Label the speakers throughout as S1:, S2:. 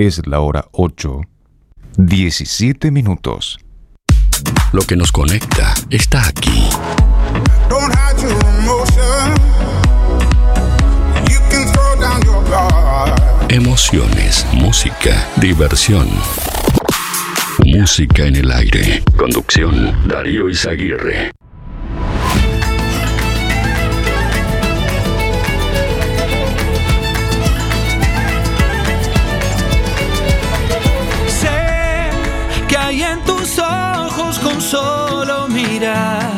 S1: Es la hora 8, 17 minutos.
S2: Lo que nos conecta está aquí. Emociones, música, diversión. Música en el aire. Conducción, Darío Izaguirre.
S3: Solo mirar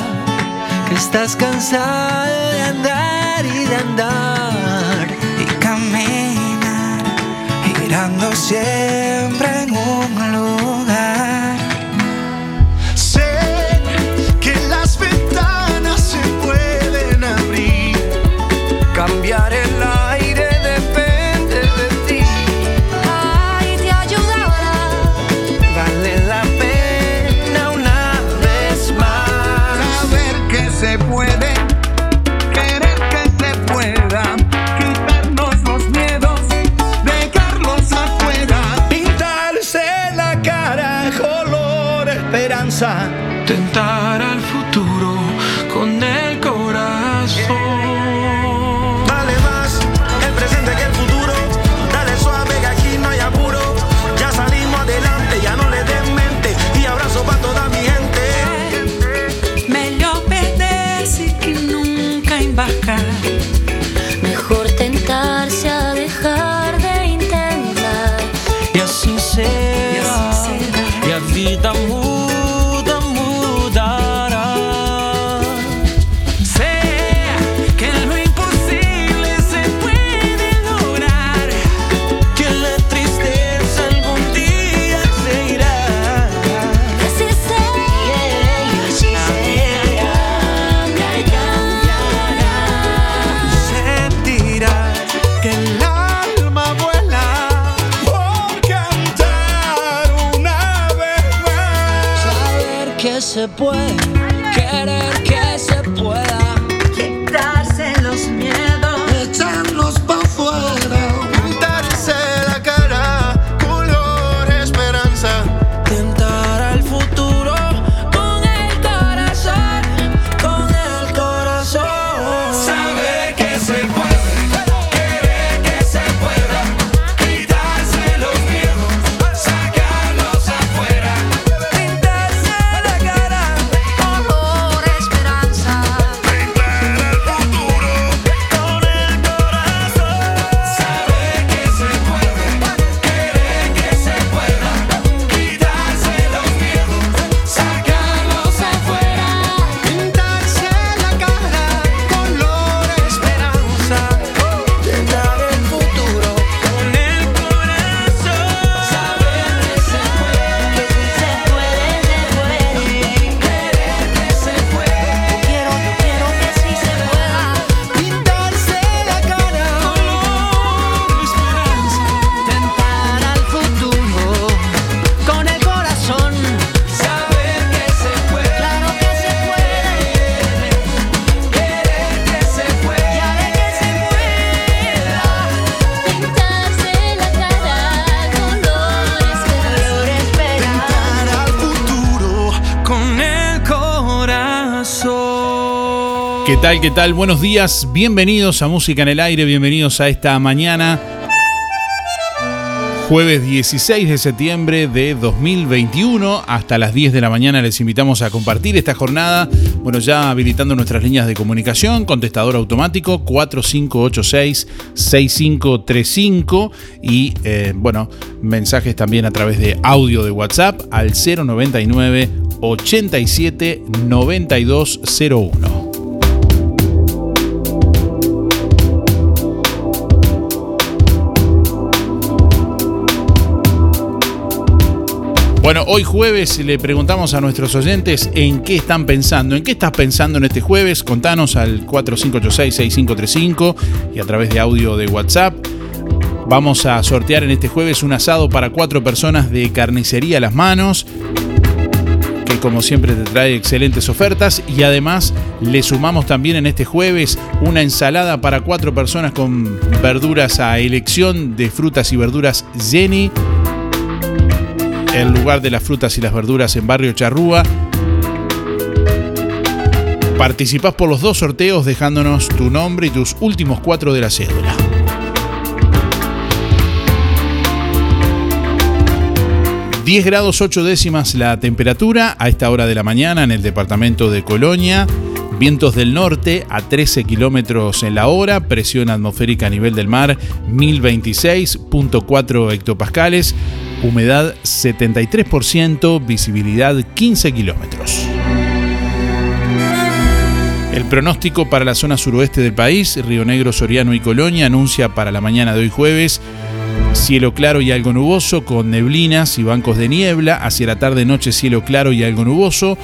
S3: que estás cansada de andar y de andar y caminar girando siempre en un lugar.
S4: Tal? ¿Qué tal? Buenos días, bienvenidos a Música en el Aire, bienvenidos a esta mañana, jueves 16 de septiembre de 2021, hasta las 10 de la mañana les invitamos a compartir esta jornada, bueno, ya habilitando nuestras líneas de comunicación, contestador automático 4586-6535 y, eh, bueno, mensajes también a través de audio de WhatsApp al 099 87 9201. Bueno, hoy jueves le preguntamos a nuestros oyentes en qué están pensando. ¿En qué estás pensando en este jueves? Contanos al 4586-6535 y a través de audio de WhatsApp. Vamos a sortear en este jueves un asado para cuatro personas de carnicería a las manos, que como siempre te trae excelentes ofertas. Y además le sumamos también en este jueves una ensalada para cuatro personas con verduras a elección de frutas y verduras Jenny el lugar de las frutas y las verduras en Barrio Charrúa. Participás por los dos sorteos dejándonos tu nombre y tus últimos cuatro de la cédula. ...10 grados 8 décimas la temperatura a esta hora de la mañana en el departamento de Colonia. Vientos del norte a 13 kilómetros en la hora, presión atmosférica a nivel del mar 1026.4 hectopascales, humedad 73%, visibilidad 15 kilómetros. El pronóstico para la zona suroeste del país, Río Negro, Soriano y Colonia, anuncia para la mañana de hoy jueves cielo claro y algo nuboso con neblinas y bancos de niebla. Hacia la tarde-noche cielo claro y algo nuboso.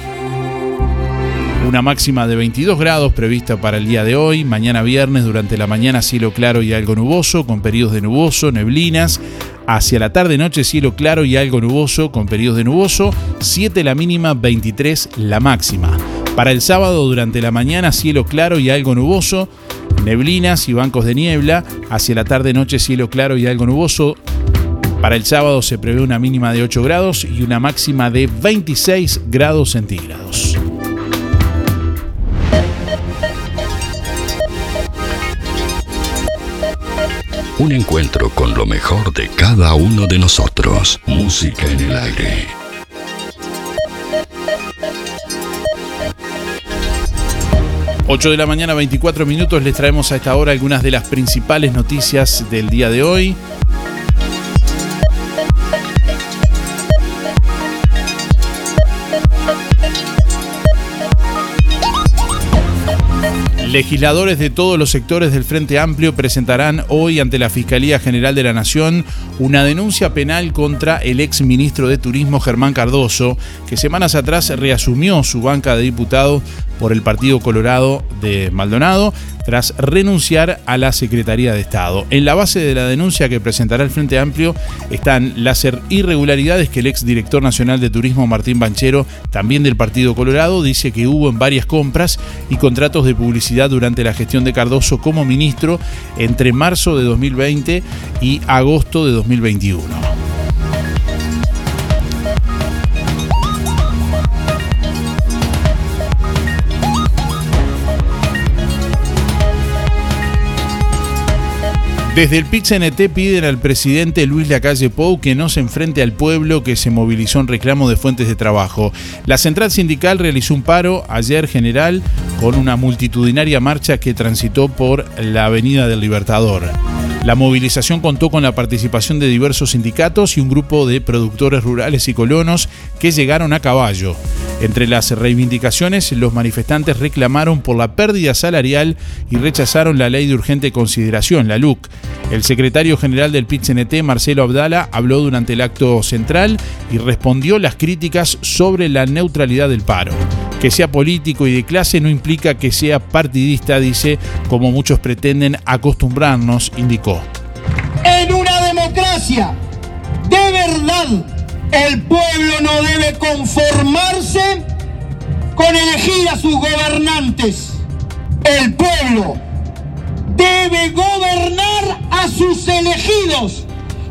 S4: Una máxima de 22 grados prevista para el día de hoy. Mañana viernes durante la mañana cielo claro y algo nuboso con periodos de nuboso, neblinas. Hacia la tarde-noche cielo claro y algo nuboso con periodos de nuboso. 7 la mínima, 23 la máxima. Para el sábado durante la mañana cielo claro y algo nuboso, neblinas y bancos de niebla. Hacia la tarde-noche cielo claro y algo nuboso. Para el sábado se prevé una mínima de 8 grados y una máxima de 26 grados centígrados.
S2: Un encuentro con lo mejor de cada uno de nosotros. Música en el aire.
S4: Ocho de la mañana, 24 minutos, les traemos a esta hora algunas de las principales noticias del día de hoy. Legisladores de todos los sectores del Frente Amplio presentarán hoy ante la Fiscalía General de la Nación una denuncia penal contra el ex ministro de Turismo Germán Cardoso, que semanas atrás reasumió su banca de diputado por el Partido Colorado de Maldonado tras renunciar a la Secretaría de Estado. En la base de la denuncia que presentará el Frente Amplio están las irregularidades que el ex director nacional de turismo Martín Banchero, también del Partido Colorado, dice que hubo en varias compras y contratos de publicidad durante la gestión de Cardoso como ministro entre marzo de 2020 y agosto de 2021. Desde el PIT-CNT piden al presidente Luis Lacalle Pou que no se enfrente al pueblo que se movilizó en reclamo de fuentes de trabajo. La central sindical realizó un paro ayer general con una multitudinaria marcha que transitó por la Avenida del Libertador. La movilización contó con la participación de diversos sindicatos y un grupo de productores rurales y colonos que llegaron a caballo. Entre las reivindicaciones, los manifestantes reclamaron por la pérdida salarial y rechazaron la ley de urgente consideración, la LUC. El secretario general del PIT-CNT, Marcelo Abdala, habló durante el acto central y respondió las críticas sobre la neutralidad del paro. Que sea político y de clase no implica que sea partidista, dice, como muchos pretenden acostumbrarnos, indicó.
S5: En una democracia, de verdad, el pueblo no debe conformarse con elegir a sus gobernantes. El pueblo debe gobernar a sus elegidos.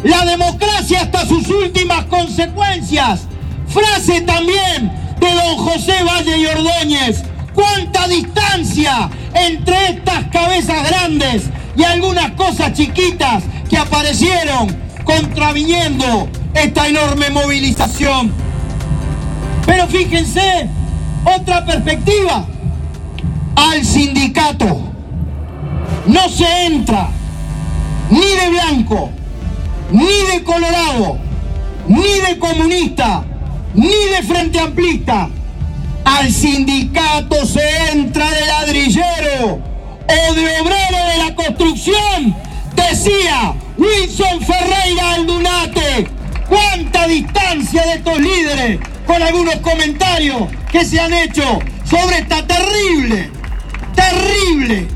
S5: La democracia hasta sus últimas consecuencias. Frase también de don José Valle y Ordóñez. ¿Cuánta distancia entre estas cabezas grandes y algunas cosas chiquitas que aparecieron contraviniendo esta enorme movilización? Pero fíjense, otra perspectiva, al sindicato no se entra ni de blanco, ni de colorado, ni de comunista, ni de frente amplista. Al sindicato se entra de ladrillero o de obrero de la construcción, decía Wilson Ferreira Aldunate. ¿Cuánta distancia de estos líderes con algunos comentarios que se han hecho sobre esta terrible, terrible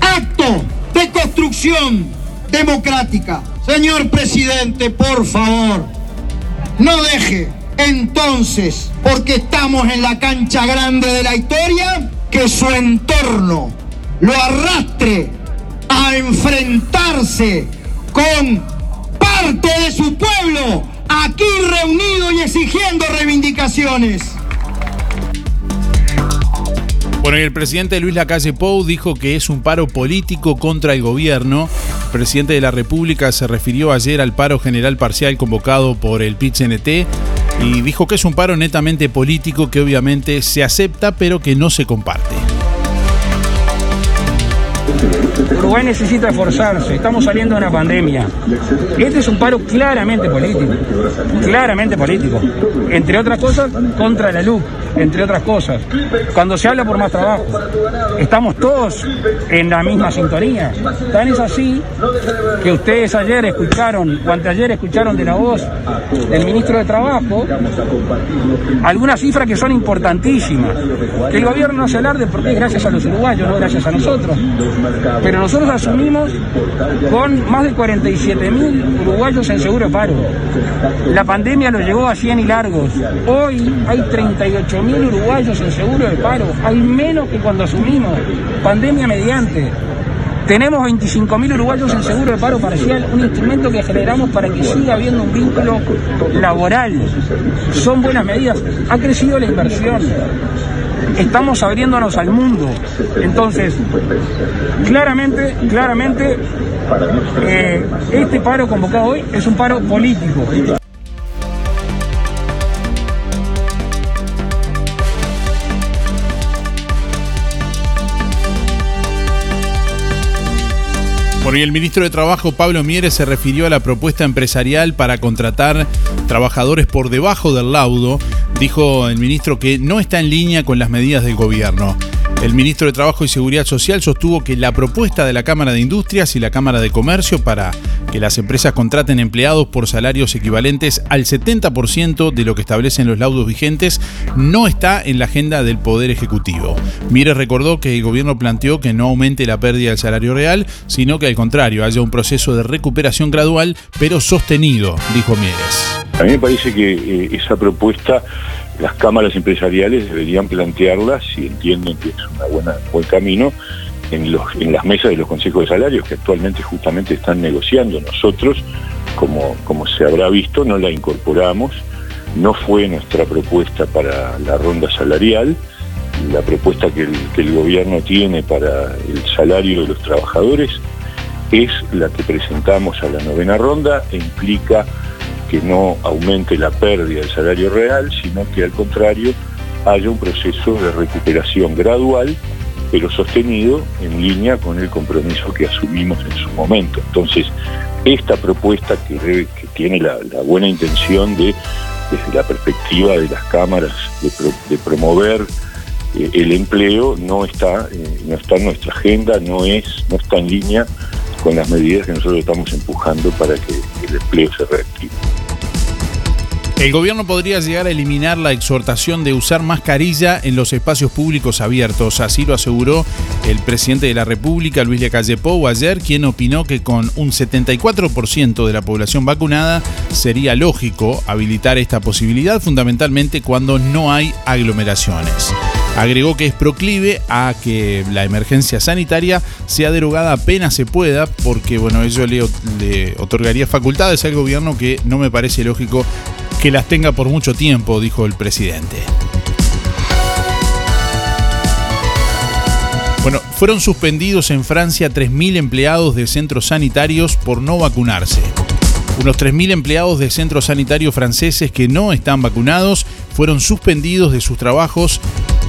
S5: acto de construcción democrática. Señor presidente, por favor, no deje entonces, porque estamos en la cancha grande de la historia, que su entorno lo arrastre a enfrentarse con parte de su pueblo aquí reunidos y exigiendo reivindicaciones.
S4: Bueno, y el presidente Luis Lacalle Pou dijo que es un paro político contra el gobierno. El presidente de la República se refirió ayer al paro general parcial convocado por el PIT-CNT y dijo que es un paro netamente político que obviamente se acepta pero que no se comparte.
S6: Uruguay necesita esforzarse, estamos saliendo de una pandemia. Este es un paro claramente político, claramente político. Entre otras cosas, contra la luz, entre otras cosas. Cuando se habla por más trabajo, estamos todos en la misma sintonía. Tan es así que ustedes ayer escucharon, o anteayer escucharon de la voz del ministro de Trabajo, algunas cifras que son importantísimas. Que el gobierno no se alarde porque es gracias a los uruguayos, no gracias a nosotros. Pero nosotros asumimos con más de 47 mil uruguayos en seguro de paro. La pandemia lo llevó a 100 y largos. Hoy hay 38 mil uruguayos en seguro de paro. Hay menos que cuando asumimos. Pandemia mediante. Tenemos 25.000 uruguayos en seguro de paro parcial, un instrumento que generamos para que siga habiendo un vínculo laboral. Son buenas medidas. Ha crecido la inversión. Estamos abriéndonos al mundo. Entonces, claramente, claramente, eh, este paro convocado hoy es un paro político.
S4: Y el ministro de Trabajo, Pablo Mieres, se refirió a la propuesta empresarial para contratar trabajadores por debajo del laudo. Dijo el ministro que no está en línea con las medidas del gobierno. El ministro de Trabajo y Seguridad Social sostuvo que la propuesta de la Cámara de Industrias y la Cámara de Comercio para que las empresas contraten empleados por salarios equivalentes al 70% de lo que establecen los laudos vigentes no está en la agenda del Poder Ejecutivo. Mieres recordó que el gobierno planteó que no aumente la pérdida del salario real, sino que al contrario haya un proceso de recuperación gradual pero sostenido, dijo Mieres.
S7: A mí me parece que eh, esa propuesta las cámaras empresariales deberían plantearla, si entienden que es un buen camino, en, las mesas de los consejos de salarios que actualmente justamente están negociando. Nosotros, como, como se habrá visto, no la incorporamos, no fue nuestra propuesta para la ronda salarial, la propuesta que el, que el gobierno tiene para el salario de los trabajadores es la que presentamos a la novena ronda e implica que no aumente la pérdida del salario real, sino que al contrario haya un proceso de recuperación gradual, pero sostenido en línea con el compromiso que asumimos en su momento. Entonces, esta propuesta que, tiene la, buena intención de, desde la perspectiva de las cámaras, de promover eh, el empleo, no está, eh, no está en nuestra agenda, no, es, no está en línea con las medidas que nosotros estamos empujando para que el empleo se reactive.
S4: El gobierno podría llegar a eliminar la exhortación de usar mascarilla en los espacios públicos abiertos, así lo aseguró el presidente de la República, Luis Lacalle Pou, ayer, quien opinó que con un 74% de la población vacunada sería lógico habilitar esta posibilidad, fundamentalmente cuando no hay aglomeraciones. Agregó que es proclive a que la emergencia sanitaria sea derogada apenas se pueda, porque bueno, ello le, le otorgaría facultades al gobierno que no me parece lógico que las tenga por mucho tiempo, dijo el presidente. Bueno, fueron suspendidos en Francia 3.000 empleados de centros sanitarios por no vacunarse. Unos 3.000 empleados de centros sanitarios franceses que no están vacunados fueron suspendidos de sus trabajos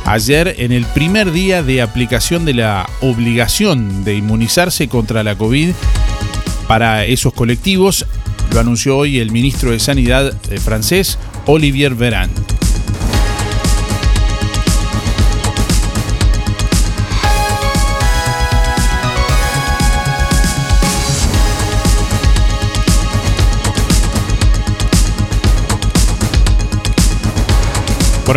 S4: ayer en el primer día de aplicación de la obligación de inmunizarse contra la COVID para esos colectivos. Lo anunció hoy el ministro de Sanidad eh, francés, Olivier Véran.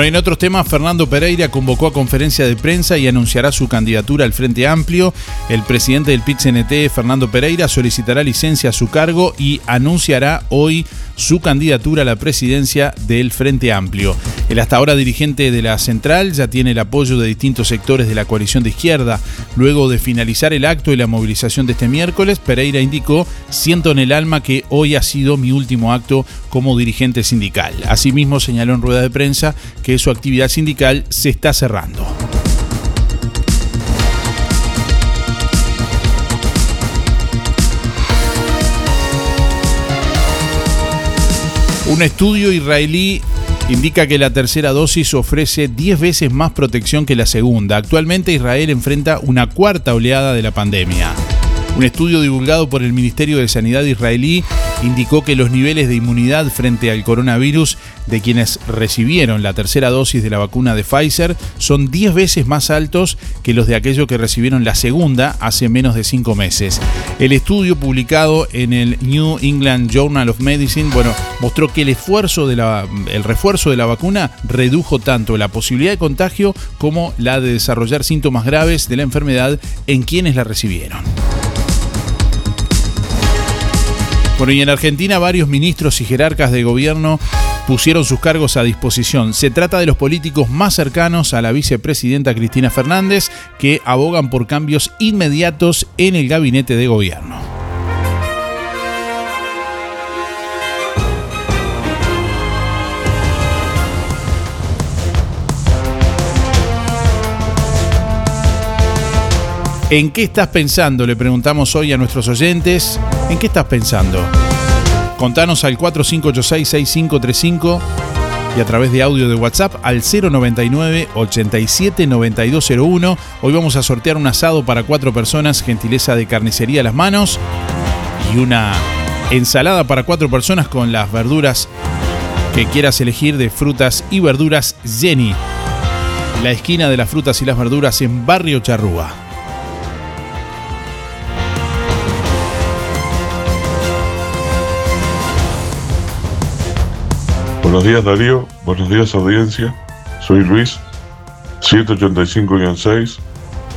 S4: En otros temas, Fernando Pereira convocó a conferencia de prensa y anunciará su candidatura al Frente Amplio. El presidente del PIT-CNT, Fernando Pereira, solicitará licencia a su cargo y anunciará hoy su candidatura a la presidencia del Frente Amplio. El hasta ahora dirigente de la central ya tiene el apoyo de distintos sectores de la coalición de izquierda. Luego de finalizar el acto y la movilización de este miércoles, Pereira indicó, siento en el alma que hoy ha sido mi último acto como dirigente sindical. Asimismo señaló en rueda de prensa que su actividad sindical se está cerrando. Un estudio israelí indica que la tercera dosis ofrece 10 veces más protección que la segunda. Actualmente Israel enfrenta una cuarta oleada de la pandemia. Un estudio divulgado por el Ministerio de Sanidad israelí indicó que los niveles de inmunidad frente al coronavirus de quienes recibieron la tercera dosis de la vacuna de Pfizer son 10 veces más altos que los de aquellos que recibieron la segunda hace menos de 5 meses. El estudio publicado en el New England Journal of Medicine, bueno, mostró que el esfuerzo de la, el refuerzo de la vacuna redujo tanto la posibilidad de contagio como la de desarrollar síntomas graves de la enfermedad en quienes la recibieron. Bueno, y en Argentina varios ministros y jerarcas de gobierno pusieron sus cargos a disposición. Se trata de los políticos más cercanos a la vicepresidenta Cristina Fernández que abogan por cambios inmediatos en el gabinete de gobierno. ¿En qué estás pensando? Le preguntamos hoy a nuestros oyentes. ¿En qué estás pensando? Contanos al 4586-6535 y a través de audio de WhatsApp al 099 87 9201. Hoy vamos a sortear un asado para cuatro personas, gentileza de carnicería a las manos y una ensalada para cuatro personas con las verduras que quieras elegir de frutas y verduras Jenny. La esquina de las frutas y las verduras en Barrio Charrúa.
S8: Buenos días Darío, buenos días audiencia. Soy Luis, 185-6,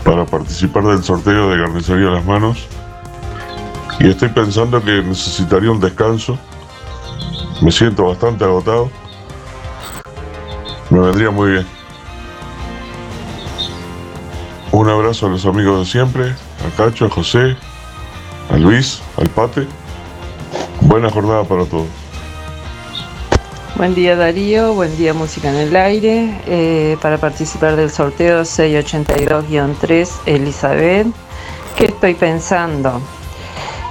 S8: para participar del sorteo de Carnicería a las Manos. Y estoy pensando que necesitaría un descanso. Me siento bastante agotado. Me vendría muy bien. Un abrazo a los amigos de siempre, a Cacho, a José, a Luis, al Pate. Buena jornada para todos.
S9: Buen día Darío, buen día Música en el Aire. Eh, para participar del sorteo 682-3, Elizabeth, ¿qué estoy pensando?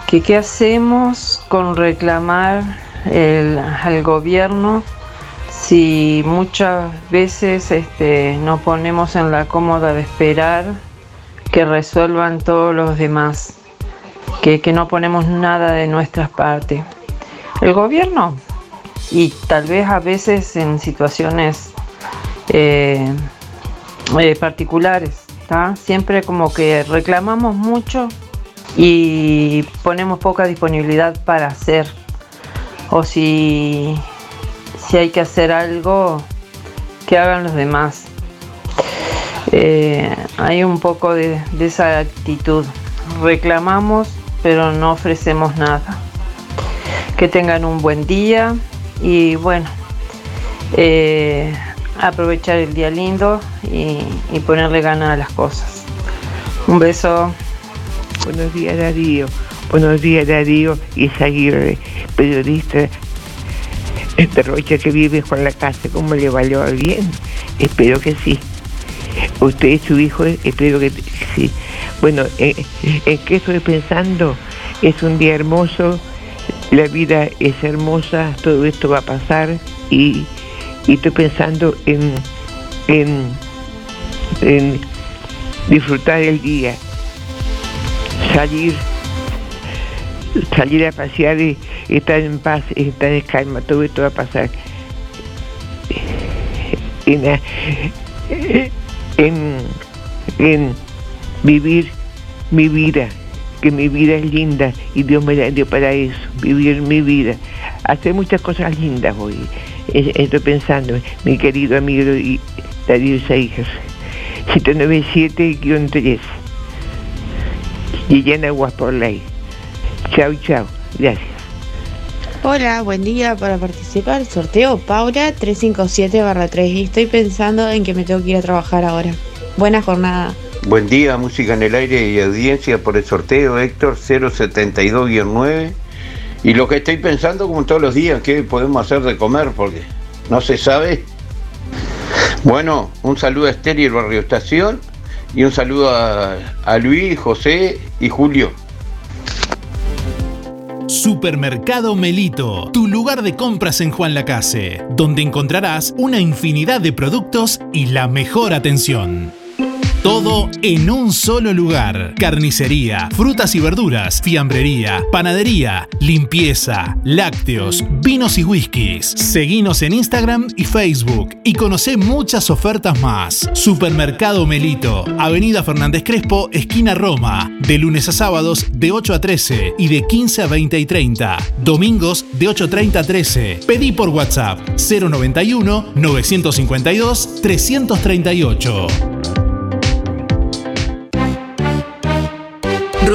S9: Qué hacemos con reclamar al gobierno si muchas veces este, nos ponemos en la cómoda de esperar que resuelvan todos los demás, que, que no ponemos nada de nuestras partes. El gobierno y tal vez a veces en situaciones eh, eh, particulares, ¿tá? Siempre como que reclamamos mucho y ponemos poca disponibilidad para hacer. O si, si hay que hacer algo, que hagan los demás. Eh, hay un poco de, de esa actitud. Reclamamos, pero no ofrecemos nada. Que tengan un buen día y bueno, eh, aprovechar el día lindo y, y ponerle ganas a las cosas. Un beso.
S10: Buenos días Darío, buenos días Darío Isaguirre, periodista de Rocha que vive con la casa, ¿cómo le valió bien? Espero que sí. Usted es su hijo, espero que sí. Bueno, ¿en, en qué estoy pensando? Es un día hermoso, la vida es hermosa, todo esto va a pasar y, estoy pensando en, disfrutar el día, salir, salir a pasear y estar en paz, estar en calma, todo esto va a pasar. En vivir mi vida, que mi vida es linda y Dios me la dio para eso, vivir mi vida, hacer muchas cosas lindas hoy. Es- Estoy pensando, mi querido amigo y Darío Seijas, 797-3, Liliana Guasporley. Chao, chao, gracias.
S11: Hola, buen día. Para participar, sorteo Paula 357-3 y estoy pensando en que me tengo que ir a trabajar ahora. Buena jornada.
S12: Buen día, música en el aire y audiencia por el sorteo Héctor 072-9. Y lo que estoy pensando, como todos los días, ¿qué podemos hacer de comer? Porque no se sabe. Bueno, un saludo a Esther y el Barrio Estación. Y un saludo a, a Luis, José y Julio.
S13: Supermercado Melito, tu lugar de compras en Juan Lacase, donde encontrarás una infinidad de productos y la mejor atención. Todo en un solo lugar. Carnicería, frutas y verduras, fiambrería, panadería, limpieza, lácteos, vinos y whiskies. Seguinos en Instagram y Facebook y conoce muchas ofertas más. Supermercado Melito, Avenida Fernández Crespo, esquina Roma. De lunes a sábados de 8 a 13 y de 15 a 20 y 30. Domingos de 8.30 a 13. Pedí por WhatsApp 091 952 338.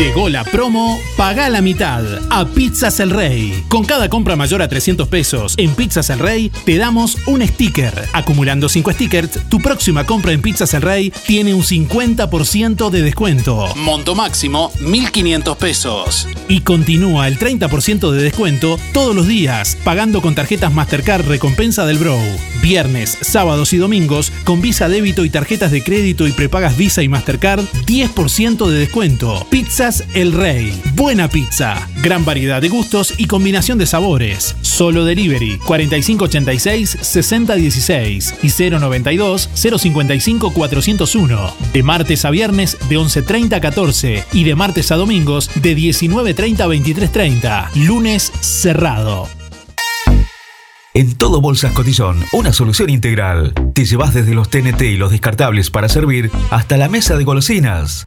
S13: Llegó la promo Paga la mitad a Pizzas El Rey. Con cada compra mayor a 300 pesos en Pizzas El Rey, te damos un sticker. Acumulando 5 stickers, tu próxima compra en Pizzas El Rey tiene un 50% de descuento. Monto máximo 1.500 pesos. Y continúa el 30% de descuento todos los días, pagando con tarjetas Mastercard Recompensa del Bro. Viernes, sábados y domingos, con Visa Débito y tarjetas de crédito y prepagas Visa y Mastercard, 10% de descuento. El Rey. Buena pizza. Gran variedad de gustos y combinación de sabores. Solo delivery 4586-6016 y 092-055-401. De martes a viernes de 11.30 a 14 y de martes a domingos de 19.30 a 23.30. Lunes cerrado.
S14: En todo Bolsas Cotillón, una solución integral. Te llevas desde los TNT y los descartables para servir hasta la mesa de golosinas.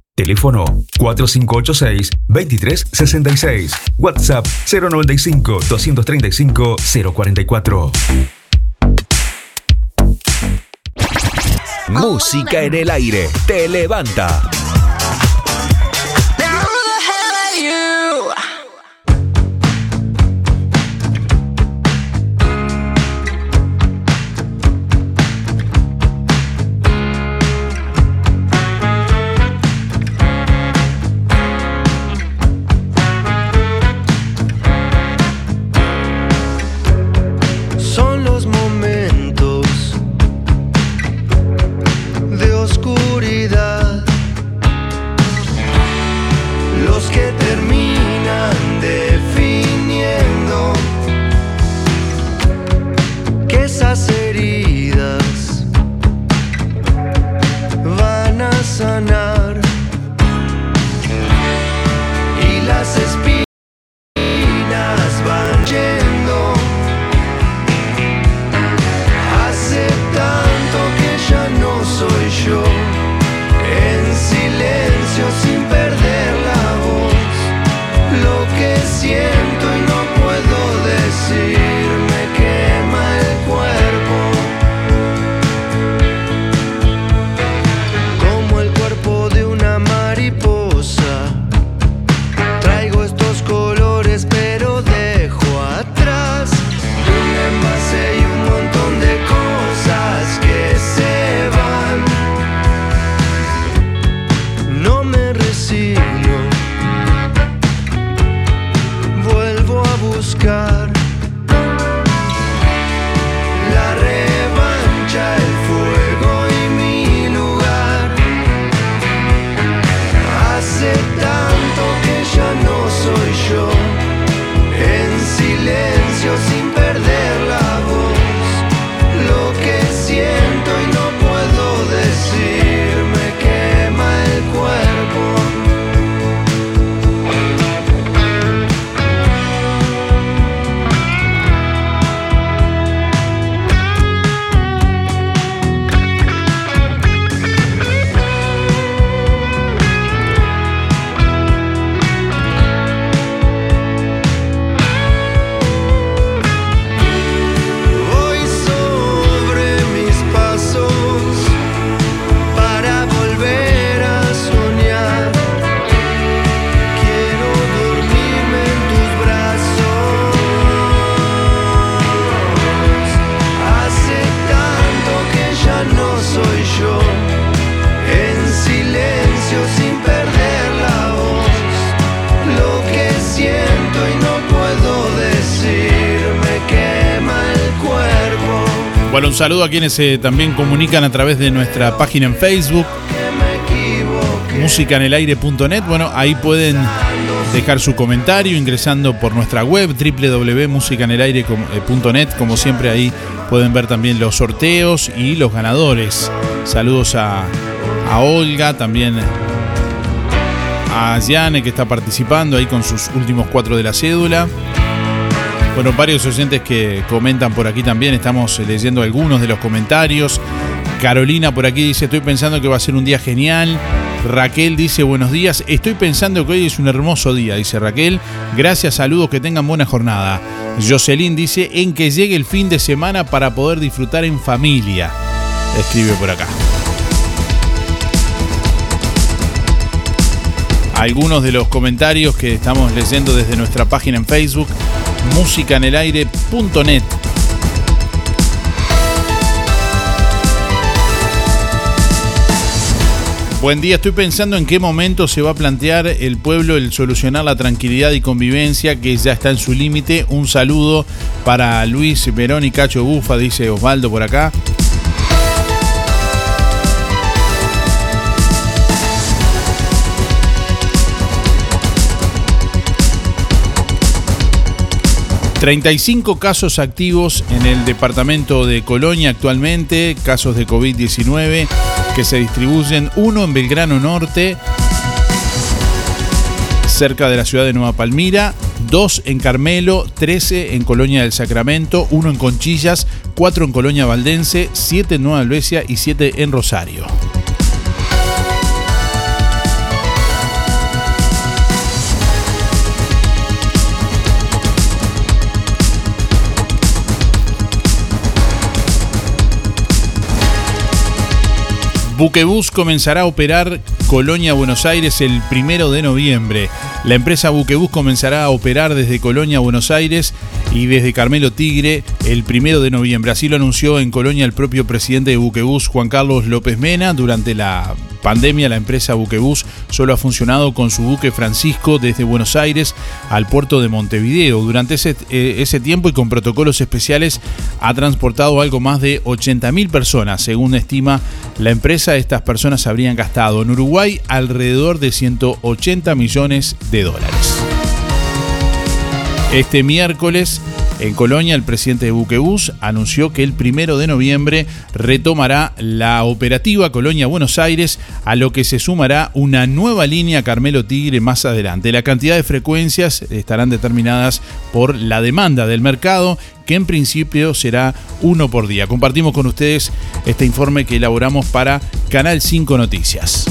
S14: Teléfono 4586-2366. WhatsApp 095-235-044.
S15: Música en el aire. Te levanta.
S4: Saludo a quienes también comunican a través de nuestra página en Facebook, musicanelaire.net. Bueno, ahí pueden dejar su comentario ingresando por nuestra web www.musicanelaire.net. Como siempre, ahí pueden ver también los sorteos y los ganadores. Saludos a Olga, también a Yane que está participando ahí con sus últimos cuatro de la cédula. Bueno, varios oyentes que comentan por aquí también, estamos leyendo algunos de los comentarios. Carolina por aquí dice, estoy pensando que va a ser un día genial. Raquel dice, buenos días, estoy pensando que hoy es un hermoso día, dice Raquel. Gracias, saludos, que tengan buena jornada. Jocelyn dice, en que llegue el fin de semana para poder disfrutar en familia. Escribe por acá. Algunos de los comentarios que estamos leyendo desde nuestra página en Facebook, musicanelaire.net. Buen día, estoy pensando en qué momento se va a plantear el pueblo el solucionar la tranquilidad y convivencia que ya está en su límite. Un saludo para Luis Verón y Cacho Bufa, dice Osvaldo por acá. ...35 casos activos en el departamento de Colonia actualmente... ...casos de COVID-19 que se distribuyen... ...uno en Belgrano Norte... ...cerca de la ciudad de Nueva Palmira... ...dos en Carmelo... ...13 en Colonia del Sacramento... ...uno en Conchillas... ...cuatro en Colonia Valdense... ...siete en Nueva Albesia... ...y siete en Rosario. Buquebus comenzará a operar Colonia Buenos Aires el primero de noviembre. La empresa Buquebus comenzará a operar desde Colonia Buenos Aires y desde Carmelo Tigre el primero de noviembre. Así lo anunció en Colonia el propio presidente de Buquebus, Juan Carlos López Mena. Durante la pandemia, la empresa Buquebus solo ha funcionado con su buque Francisco desde Buenos Aires al puerto de Montevideo. Durante ese, eh, tiempo y con protocolos especiales ha transportado algo más de 80.000 personas. Según estima la empresa, estas personas habrían gastado en Uruguay alrededor de 180 millones de dólares. Este miércoles, en Colonia, el presidente de Buquebus anunció que el primero de noviembre retomará la operativa Colonia Buenos Aires, a lo que se sumará una nueva línea Carmelo Tigre más adelante. La cantidad de frecuencias estarán determinadas por la demanda del mercado, que en principio será uno por día. Compartimos con ustedes este informe que elaboramos para Canal 5 Noticias.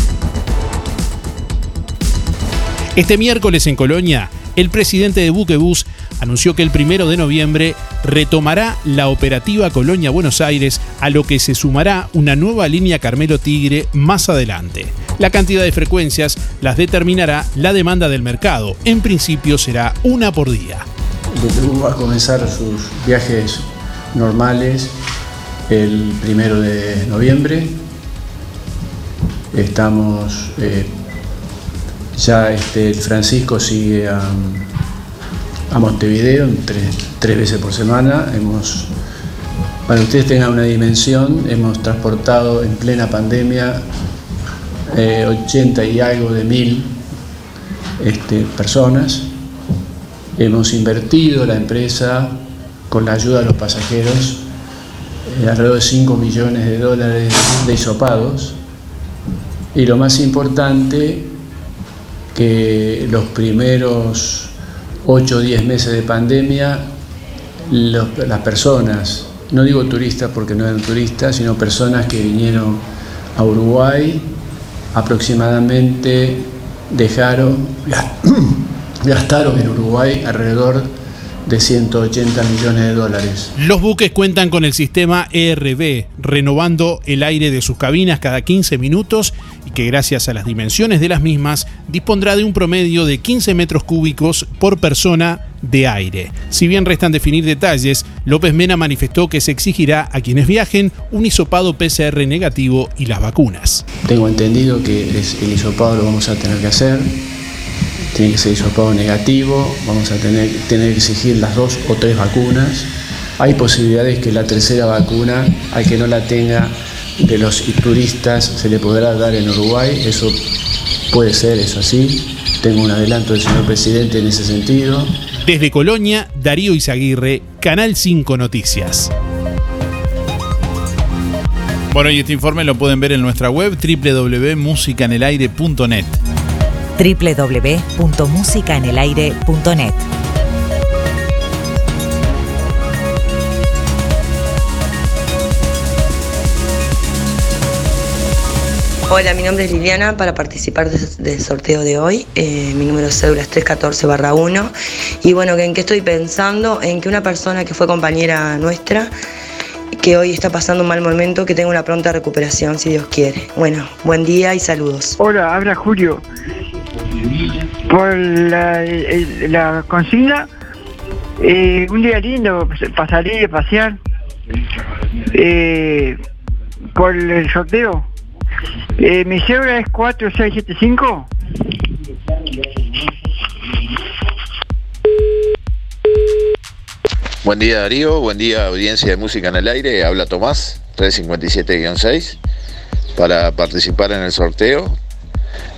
S13: Este miércoles en Colonia, el presidente de Buquebus anunció que el primero de noviembre retomará la operativa Colonia Buenos Aires, a lo que se sumará una nueva línea Carmelo Tigre más adelante. La cantidad de frecuencias las determinará la demanda del mercado. En principio será una por día.
S16: Buquebus va a comenzar sus viajes normales el primero de noviembre. Estamos eh, ya este, el Francisco sigue a, Montevideo tres, tres, veces por semana. Hemos, para que ustedes tengan una dimensión, hemos transportado en plena pandemia eh, 80 y algo de mil este, personas. Hemos invertido la empresa con la ayuda de los pasajeros eh, alrededor de 5 millones de dólares de hisopados. Y lo más importante, que los primeros 8 o 10 meses de pandemia, las personas, no digo turistas porque no eran turistas, sino personas que vinieron a Uruguay, aproximadamente dejaron, gastaron en Uruguay alrededor de 180 millones de dólares.
S13: Los buques cuentan con el sistema ERB, renovando el aire de sus cabinas cada 15 minutos y que gracias a las dimensiones de las mismas dispondrá de un promedio de 15 metros cúbicos por persona de aire. Si bien restan definir detalles, López Mena manifestó que se exigirá a quienes viajen un hisopado PCR negativo y las vacunas.
S16: Tengo entendido que el hisopado lo vamos a tener que hacer tiene que ser hisopado negativo, vamos a tener, tener que exigir las dos o tres vacunas hay posibilidades que la tercera vacuna, al que no la tenga de los turistas, se le podrá dar en Uruguay. Eso puede ser, es así. Tengo un adelanto del señor presidente en ese sentido.
S17: Desde Colonia, Darío Izaguirre, Canal 5 Noticias. Bueno, y este informe lo pueden ver en nuestra web www.musicanelaire.net.
S18: www.musicaenelaire.net.
S19: Hola, mi nombre es Liliana para participar de- del sorteo de hoy. Eh, mi número de cédula es 314 1. Y bueno, ¿en qué estoy pensando? En que una persona que fue compañera nuestra, que hoy está pasando un mal momento, que tenga una pronta recuperación, si Dios quiere. Bueno, buen día y saludos.
S20: Hola, habla Julio. Por la, consigna, eh, un día lindo salir y pasear. Eh, por el sorteo. Eh, mi cédula es 4675.
S21: Buen día Darío, buen día audiencia de Música en el Aire, habla Tomás, 357-6, para participar en el sorteo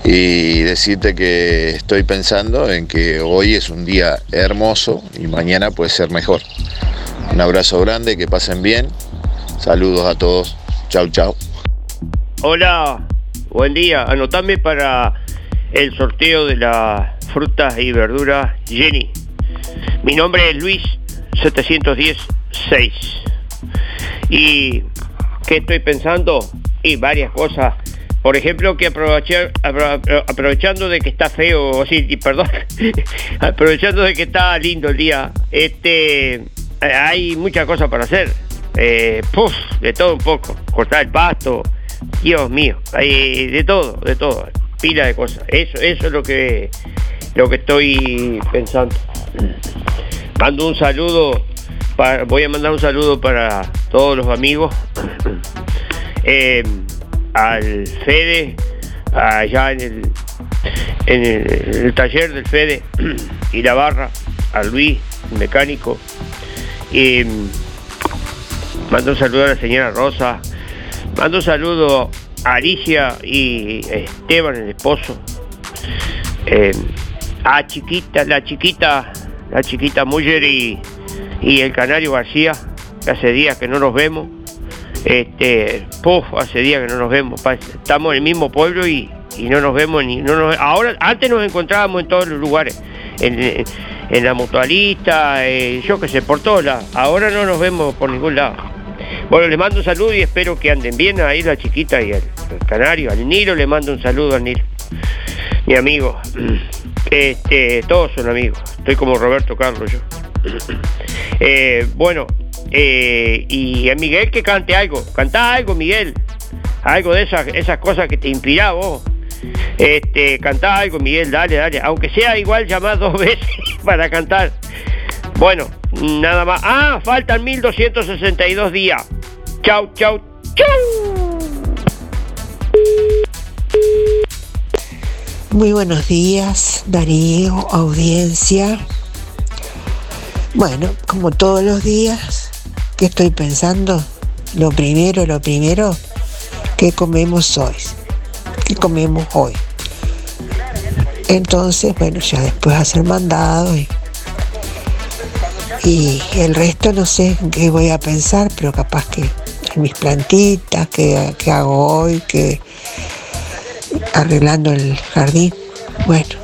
S21: y decirte que estoy pensando en que hoy es un día hermoso y mañana puede ser mejor. Un abrazo grande, que pasen bien, saludos a todos, chau chau.
S22: Hola, buen día. Anotame para el sorteo de las frutas y verduras Jenny. Mi nombre es Luis 710-6. ¿Y qué estoy pensando? Y varias cosas. Por ejemplo, que aprovechar, apro- aprovechando de que está feo, o sí, perdón, aprovechando de que está lindo el día, este, eh, hay muchas cosas para hacer. Eh, puf, de todo un poco. Cortar el pasto, Dios mío, hay de todo, de todo, pila de cosas. Eso, eso es lo que, lo que estoy pensando. Mando un saludo, para- voy a mandar un saludo para todos los amigos, eh, al Fede, allá en el, en el, taller del Fede y la barra, a Luis, el mecánico, y mando un saludo a la señora Rosa, mando un saludo a Alicia y Esteban, el esposo, eh, a Chiquita, la chiquita, la chiquita Muller y, y el Canario García, que hace días que no nos vemos. Este, puf, hace días que no nos vemos. Estamos en el mismo pueblo y, y no nos vemos ni no nos, ahora antes nos encontrábamos en todos los lugares. En, en- la mutualista, eh, yo qué sé, por todos lados. Ahora no nos vemos por ningún lado. Bueno, les mando un saludo y espero que anden bien ahí la chiquita y el, el canario. Al Nilo le mando un saludo al Nilo. Mi amigo. Este, todos son amigos. Estoy como Roberto Carlos yo. Eh, bueno, eh, y a Miguel que cante algo. Canta algo, Miguel. Algo de esas, esas cosas que te inspira vos. Este, canta algo, Miguel, dale, dale. Aunque sea igual llamar dos veces para cantar. Bueno, nada más. Ah, faltan 1262 días. Chau, chau, chau.
S23: Muy buenos días, Darío, audiencia. Bueno, como todos los días, ¿qué estoy pensando? Lo primero, lo primero, ¿qué comemos hoy? ¿Qué comemos hoy? Entonces, bueno, ya después hacer mandado y, y el resto no sé en qué voy a pensar, pero capaz que en mis plantitas, que hago hoy, que arreglando el jardín. Bueno,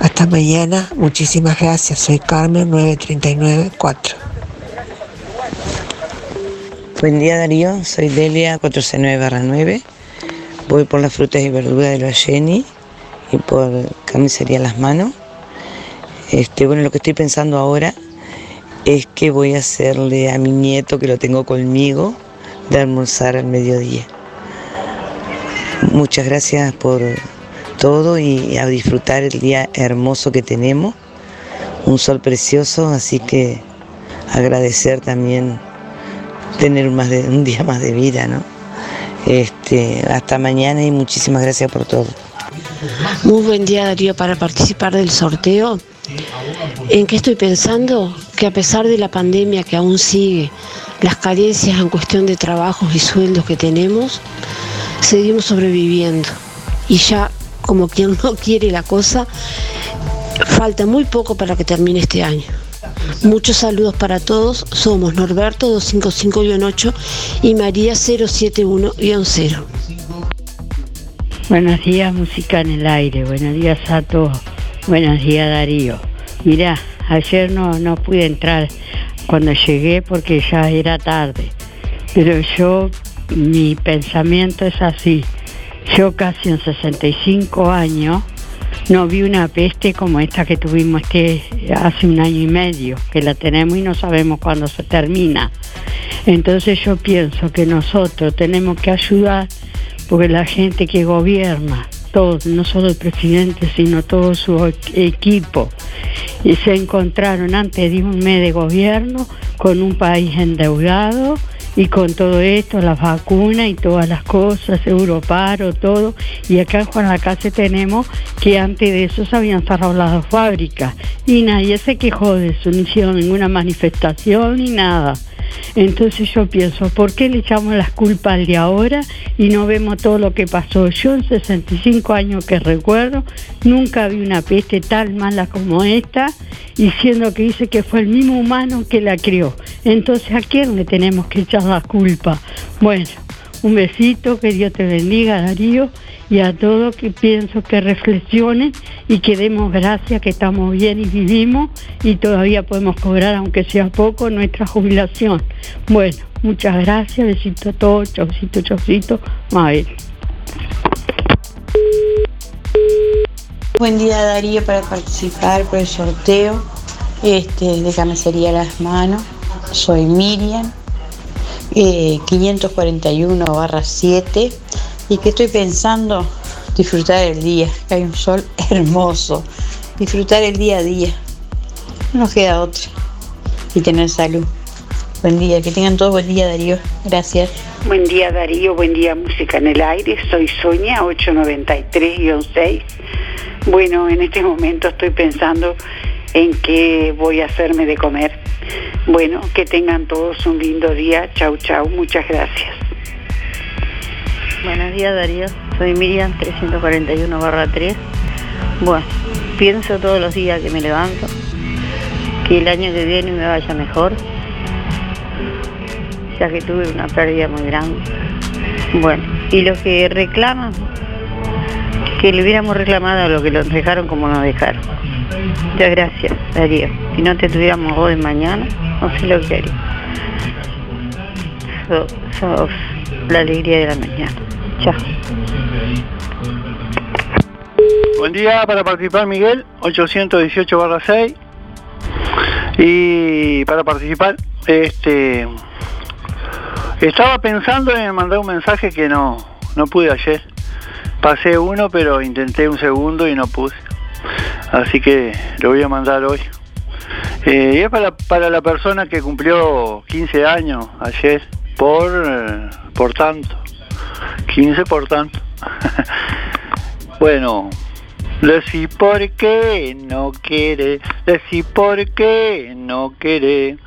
S23: hasta mañana. Muchísimas gracias. Soy Carmen 9394.
S19: Buen día Darío, soy Delia 469-9. Voy por las frutas y verduras de la Jenny y por carnicería Las Manos. Este, bueno, lo que estoy pensando ahora es que voy a hacerle a mi nieto, que lo tengo conmigo, de almorzar al mediodía. Muchas gracias por todo y a disfrutar el día hermoso que tenemos. Un sol precioso, así que agradecer también tener más de, un día más de vida, ¿no? Este, hasta mañana y muchísimas gracias por todo.
S24: Muy buen día Darío para participar del sorteo. ¿En qué estoy pensando?
S25: que a pesar de la pandemia que aún sigue, las carencias en cuestión de trabajos y sueldos que tenemos, seguimos sobreviviendo. Y ya, como quien no quiere la cosa, falta muy poco para que termine este año. Muchos saludos para todos. Somos Norberto 255-8 y María 071-0.
S26: Buenos días, música en el aire. Buenos días a todos. Buenos días, Darío. Mirá, ayer no, no pude entrar cuando llegué porque ya era tarde. Pero yo, mi pensamiento es así. Yo casi en 65 años no vi una peste como esta que tuvimos este hace un año y medio, que la tenemos y no sabemos cuándo se termina. Entonces yo pienso que nosotros tenemos que ayudar porque la gente que gobierna, no solo el presidente, sino todo su equipo, y se encontraron antes de un mes de gobierno con un país endeudado y con todo esto, las vacunas y todas las cosas, Europaro, todo. Y acá en Juan Lacase tenemos que antes de eso se habían cerrado las dos fábricas y nadie se quejó de eso, no hicieron ninguna manifestación ni nada. Entonces yo pienso, ¿por qué le echamos las culpas al de ahora y no vemos todo lo que pasó? Yo en 65 años que recuerdo, nunca vi una peste tan mala como esta, y siendo que dice que fue el mismo humano que la crió. Entonces, ¿a quién le tenemos que echar la culpa? Bueno, un besito, que Dios te bendiga, Darío, y a todos que pienso que reflexionen y que demos gracias que estamos bien y vivimos y todavía podemos cobrar, aunque sea poco, nuestra jubilación. Bueno, muchas gracias, besito a todos, chaucito, chaucito, Mabel.
S27: Buen día Darío para participar por el sorteo este, de camisería Las Manos. Soy Miriam, eh, 541 barra 7 y que estoy pensando disfrutar el día, que hay un sol hermoso, disfrutar el día a día, no nos queda otra y tener salud. Buen día, que tengan todos buen día Darío, gracias.
S28: Buen día Darío, buen día Música en el Aire, soy Sonia 893-6. Bueno, en este momento estoy pensando en qué voy a hacerme de comer. Bueno, que tengan todos un lindo día. Chau, chau. Muchas gracias.
S29: Buenos días Darío, soy Miriam 341 barra 3. Bueno, pienso todos los días que me levanto que el año que viene me vaya mejor, ya que tuve una pérdida muy grande. Bueno, y los que reclaman, que le hubiéramos reclamado a lo que nos dejaron como nos dejaron. Muchas gracias, Darío. Si no te tuviéramos hoy mañana, no sé lo que haría. sos la alegría de la mañana. Chao.
S30: Buen día para participar Miguel, 818 barra 6. Y para participar, este estaba pensando en mandar un mensaje que no, no pude ayer. Pasé uno, pero intenté un segundo y no pude. Así que lo voy a mandar hoy. Eh, y es para, para la persona que cumplió 15 años ayer, por, eh, por tanto. 15 por tanto. bueno, decí por qué no quiere, decí por qué no quiere.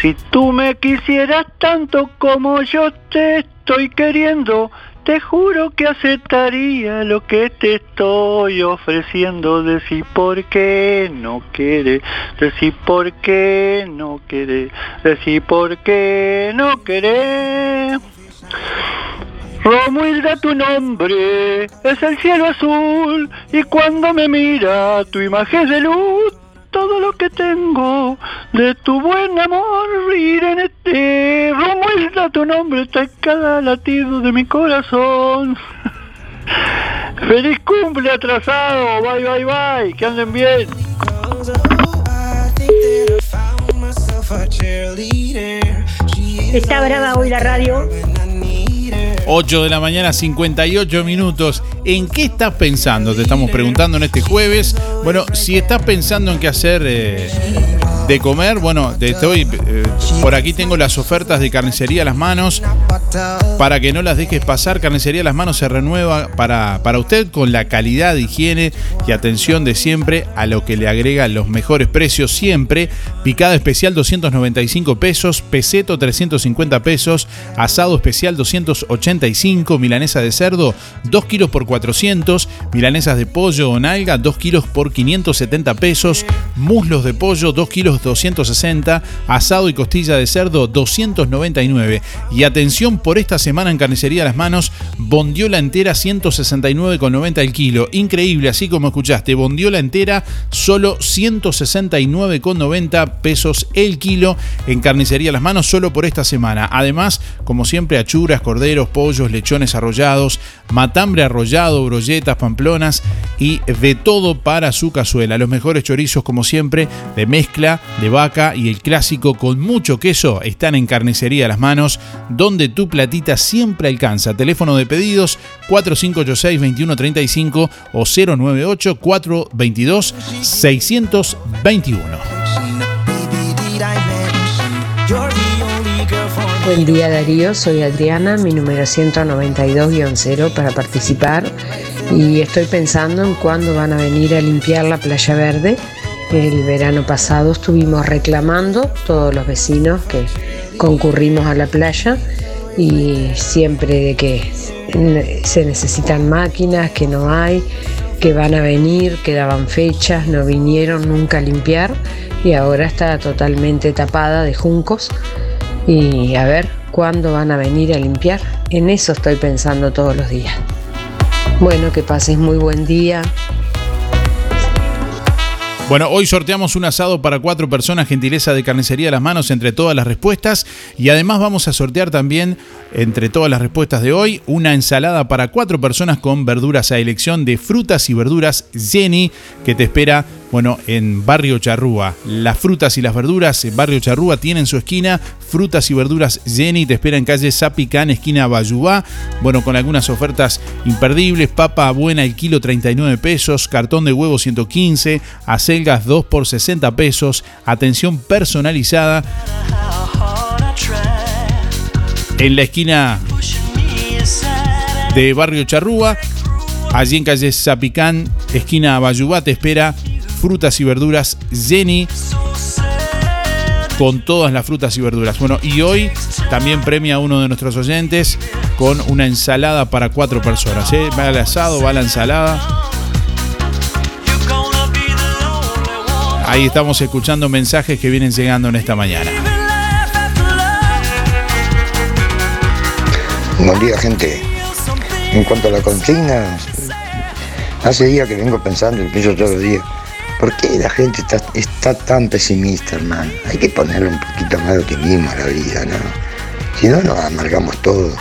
S30: Si tú me quisieras tanto como yo te estoy queriendo, te juro que aceptaría lo que te estoy ofreciendo. Decí por qué no quiere, decí por qué no quiere, decí por qué no quiere. Romuilda tu nombre es el cielo azul y cuando me mira tu imagen de luz todo lo que tengo de tu buen amor este Romuilda tu nombre está en cada latido de mi corazón feliz cumple atrasado bye bye bye que anden bien
S26: Está brava hoy la radio.
S4: 8 de la mañana, 58 minutos. ¿En qué estás pensando? Te estamos preguntando en este jueves. Bueno, si estás pensando en qué hacer eh, de comer, bueno, te estoy, eh, por aquí tengo las ofertas de carnicería a las manos. para que no las dejes pasar. Carnicería Las Manos se renueva para, para usted con la calidad, higiene y atención de siempre a lo que le agrega los mejores precios siempre. Picada especial 295 pesos, peseto 350 pesos, asado especial 285, milanesa de cerdo 2 kilos por 400, milanesas de pollo o nalga 2 kilos por 570 pesos, muslos de pollo 2 kilos 260, asado y costilla de cerdo 299. Y atención por esta semana en Carnicería Las Manos, bondiola entera 169,90 el kilo. Increíble, así como escuchaste, bondiola entera solo 169,90 pesos el kilo en Carnicería Las Manos solo por esta semana. Además, como siempre, achuras, corderos, pollos, lechones arrollados, matambre arrollado, brolletas, pamplonas y de todo para su cazuela. Los mejores chorizos, como siempre, de mezcla, de vaca y el clásico con mucho queso están en Carnicería Las Manos, donde tu platita siempre alcanza. Teléfono de pedidos 4586-2135 o 098-422-621.
S31: Buen día Darío, soy Adriana, mi número 192-0 para participar. Y estoy pensando en cuándo van a venir a limpiar la playa verde. El verano pasado estuvimos reclamando todos los vecinos que concurrimos a la playa y siempre de que se necesitan máquinas, que no hay, que van a venir, que daban fechas, no vinieron nunca a limpiar y ahora está totalmente tapada de juncos y a ver cuándo van a venir a limpiar. En eso estoy pensando todos los días. Bueno, que pases muy buen día.
S4: Bueno, hoy sorteamos un asado para cuatro personas, gentileza de carnicería a las manos entre todas las respuestas. Y además vamos a sortear también, entre todas las respuestas de hoy, una ensalada para cuatro personas con verduras a elección de frutas y verduras Jenny, que te espera, bueno, en Barrio Charrúa. Las frutas y las verduras en Barrio Charrúa tienen su esquina. Frutas y verduras Jenny te espera en calle Zapicán, esquina Bayubá. Bueno, con algunas ofertas imperdibles. Papa buena el kilo 39 pesos. Cartón de huevo 115. Acelgas 2 por 60 pesos. Atención personalizada. En la esquina de Barrio Charrúa. Allí en calle Zapicán, esquina Bayubá, te espera frutas y verduras Jenny con todas las frutas y verduras. Bueno, y hoy también premia a uno de nuestros oyentes con una ensalada para cuatro personas. ¿eh? Va el asado, va la ensalada. Ahí estamos escuchando mensajes que vienen llegando en esta mañana.
S32: Buen día, gente. En cuanto a la consigna, hace días que vengo pensando y pienso todos los días. ¿Por qué la gente está, está tan pesimista, hermano? Hay que ponerle un poquito más de optimismo a la vida, ¿no? Si no, nos amargamos todo.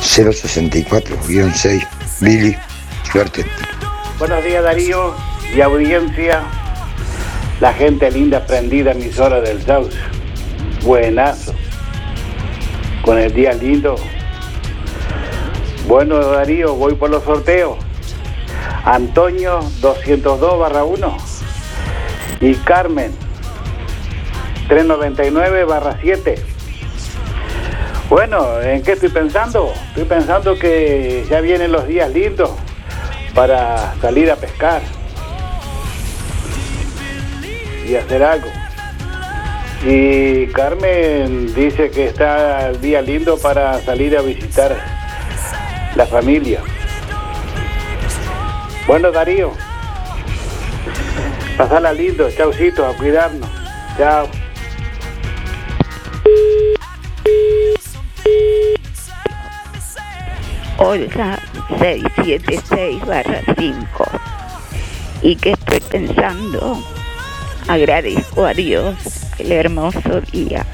S32: 064-6. Billy, suerte.
S33: Buenos días, Darío y audiencia. La gente linda prendida emisora del Sauce. Buenazo. Con el día lindo. Bueno, Darío, voy por los sorteos. Antonio 202 barra 1 y Carmen 399 barra 7. Bueno, ¿en qué estoy pensando? Estoy pensando que ya vienen los días lindos para salir a pescar y hacer algo. Y Carmen dice que está el día lindo para salir a visitar la familia. Bueno, Darío, pasala lindo, chaucito, a cuidarnos. Chao.
S34: Olga 676 barra 5. ¿Y qué estoy pensando? Agradezco a Dios el hermoso día.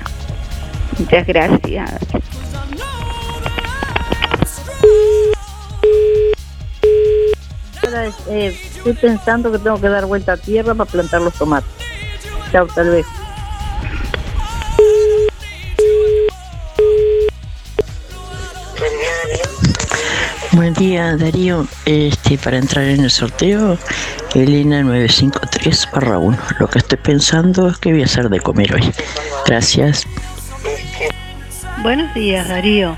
S34: Muchas gracias.
S35: Eh, estoy pensando que tengo que dar vuelta a tierra para plantar los tomates. Chao, tal vez.
S36: Buen día, Darío. Este, para entrar en el sorteo, Elena 953 barra 1. Lo que estoy pensando es que voy a hacer de comer hoy. Gracias.
S37: buenos días Darío.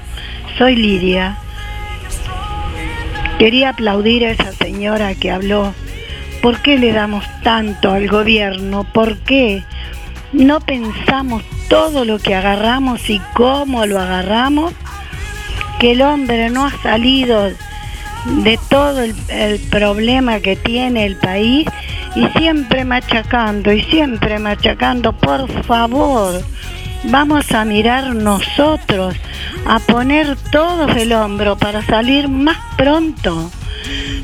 S37: Soy Lidia. Quería aplaudir a esa señora que habló. ¿Por qué le damos tanto al gobierno? ¿Por qué no pensamos todo lo que agarramos y cómo lo agarramos? Que el hombre no ha salido de todo el, problema que tiene el país y siempre machacando y siempre machacando. Por favor, vamos a mirar nosotros, a poner todos el hombro para salir más pronto.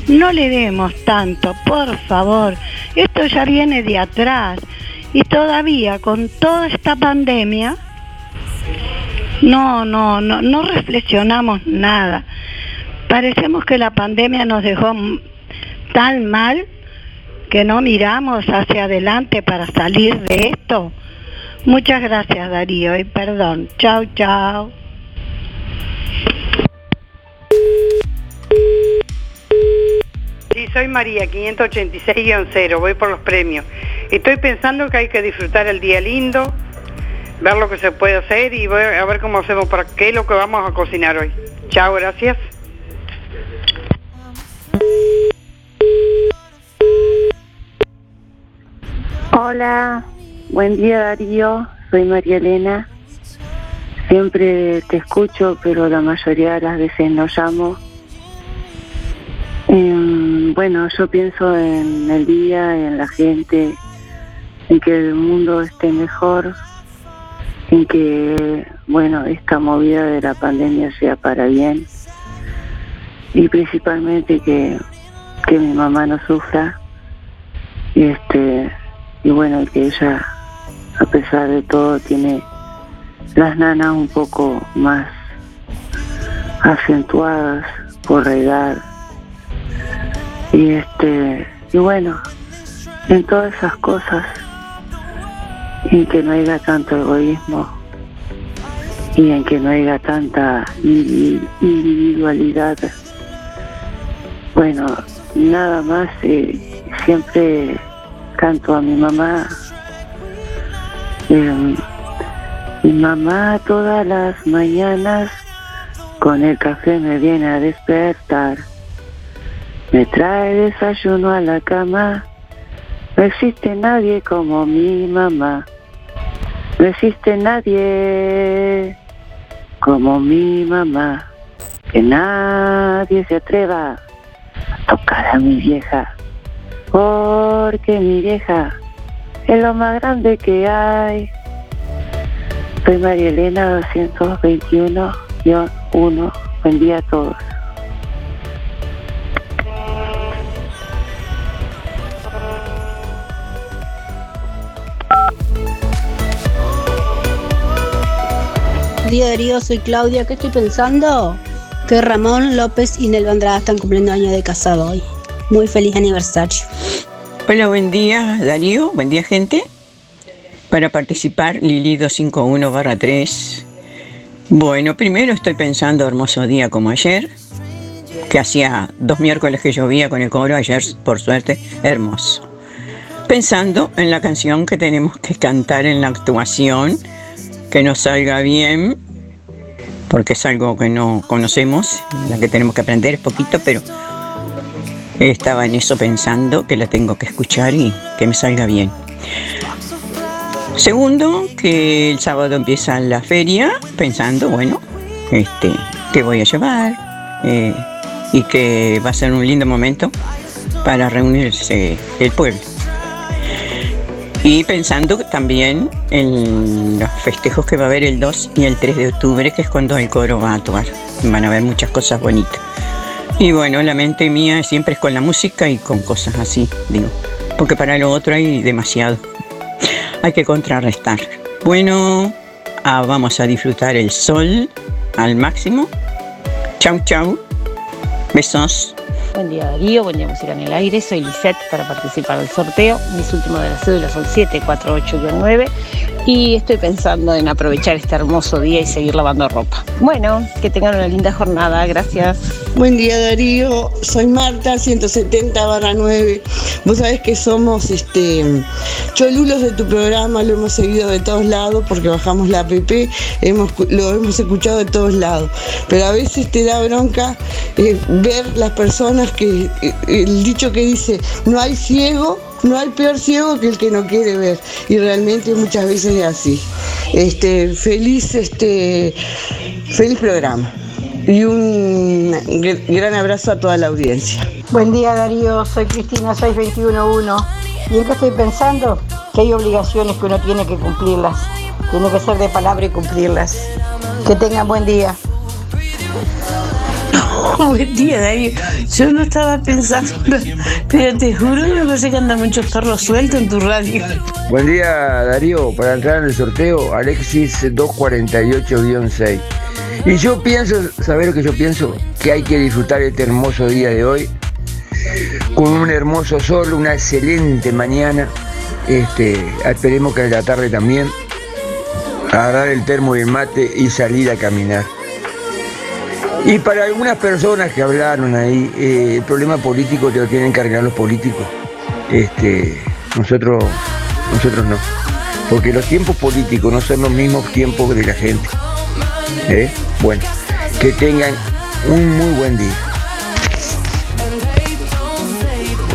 S37: No le demos tanto, por favor. Esto ya viene de atrás. Y todavía con toda esta pandemia, no, no, no, no reflexionamos nada. Parecemos que la pandemia nos dejó tan mal que no miramos hacia adelante para salir de esto. Muchas gracias Darío y perdón. Chao, chao.
S28: Sí, soy María, 586-0, voy por los premios. Estoy pensando que hay que disfrutar el día lindo, ver lo que se puede hacer y ver- a ver cómo hacemos para qué es lo que vamos a cocinar hoy. Chao, gracias.
S38: Hola, buen día Darío, soy María Elena. Siempre te escucho, pero la mayoría de las veces no llamo. Em, bueno, yo pienso en el día, en la gente, en que el mundo esté mejor, en que, bueno, esta movida de la pandemia sea para bien y principalmente que, que mi mamá no sufra y este y bueno que ella a pesar de todo tiene las nanas un poco más acentuadas por la edad. Y este y bueno en todas esas cosas en que no haya tanto egoísmo y en que no haya tanta indi- individualidad bueno nada más eh, siempre canto a mi mamá Mi mamá todas las mañanas con el café me viene a despertar. Me trae desayuno a la cama. No existe nadie como mi mamá. No existe nadie como mi mamá. Que nadie se atreva a tocar a mi vieja. Porque mi vieja es lo más grande que hay. Soy María Elena 221-1. Buen día a todos.
S39: Día Darío, soy Claudia. ¿Qué estoy pensando? Que Ramón López y Nelva Andrada están cumpliendo años de casado hoy. Muy feliz aniversario.
S40: Hola, buen día Darío, buen día gente. Para participar, Lili 251-3. Bueno, primero estoy pensando hermoso día como ayer, que hacía dos miércoles que llovía con el coro, ayer por suerte, hermoso. Pensando en la canción que tenemos que cantar en la actuación, que nos salga bien, porque es algo que no conocemos, la que tenemos que aprender es poquito, pero estaba en eso pensando que la tengo que escuchar y que me salga bien. Segundo, que el sábado empieza la feria, pensando, bueno, este, que voy a llevar eh, y que va a ser un lindo momento para reunirse el pueblo. Y pensando también en los festejos que va a haber el 2 y el 3 de octubre, que es cuando el coro va a actuar. Van a haber muchas cosas bonitas. Y bueno, la mente mía siempre es con la música y con cosas así, digo. Porque para lo otro hay demasiado. Hay que contrarrestar. Bueno, ah, vamos a disfrutar el sol al máximo. Chau, chau. Besos.
S41: Buen día Darío, buen día Música en el Aire, soy Lisette para participar del sorteo. Mis últimos de la cédula son 748-9 y estoy pensando en aprovechar este hermoso día y seguir lavando ropa. Bueno, que tengan una linda jornada, gracias.
S42: Buen día Darío, soy Marta, 170 barra 9. Vos sabés que somos este cholulos de tu programa, lo hemos seguido de todos lados porque bajamos la app, hemos, lo hemos escuchado de todos lados. Pero a veces te da bronca eh, ver las personas que, eh, el dicho que dice, no hay ciego no hay peor ciego que el que no quiere ver y realmente muchas veces es así. Este, feliz, este, feliz programa y un gran abrazo a toda la audiencia.
S27: Buen día Darío, soy Cristina 6211 y en qué estoy pensando que hay obligaciones que uno tiene que cumplirlas, tiene que ser de palabra y cumplirlas. Que tengan buen día.
S43: Buen día, Darío. Yo no estaba pensando, pero te juro que no sé que andan muchos perros sueltos en tu radio.
S44: Buen día, Darío. Para entrar en el sorteo, Alexis 248-6. Y yo pienso, ¿sabes lo que yo pienso? Que hay que disfrutar este hermoso día de hoy con un hermoso sol, una excelente mañana. Este, esperemos que en la tarde también agarrar el termo y el mate y salir a caminar. Y para algunas personas que hablaron ahí, eh, el problema político te lo tienen que arreglar los políticos. Este, nosotros, nosotros no. Porque los tiempos políticos no son los mismos tiempos de la gente. ¿Eh? Bueno, que tengan un muy buen día.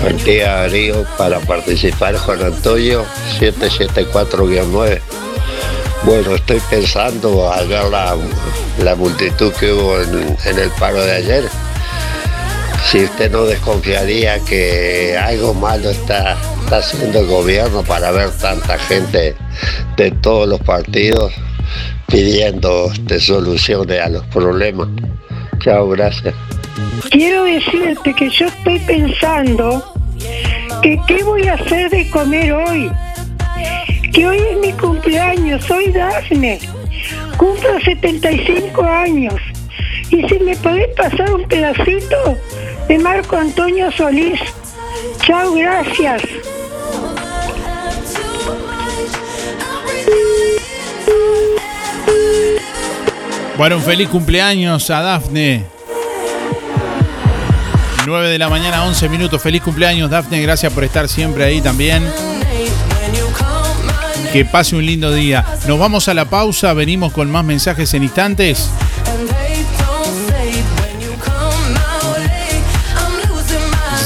S21: Buen día, Río, para participar Juan Antonio 774-9. Bueno, estoy pensando al ver la, multitud que hubo en, en el paro de ayer. Si usted no desconfiaría que algo malo está, está haciendo el gobierno para ver tanta gente de todos los partidos pidiendo este, soluciones a los problemas. Chao, gracias.
S45: Quiero decirte que yo estoy pensando que qué voy a hacer de comer hoy. Que hoy es mi cumpleaños, soy Dafne. Cumplo 75 años. Y si me podés pasar un pedacito de Marco Antonio Solís. Chao, gracias.
S4: Bueno, un feliz cumpleaños a Dafne. 9 de la mañana, 11 minutos. Feliz cumpleaños, Dafne. Gracias por estar siempre ahí también. Que pase un lindo día. Nos vamos a la pausa. Venimos con más mensajes en instantes.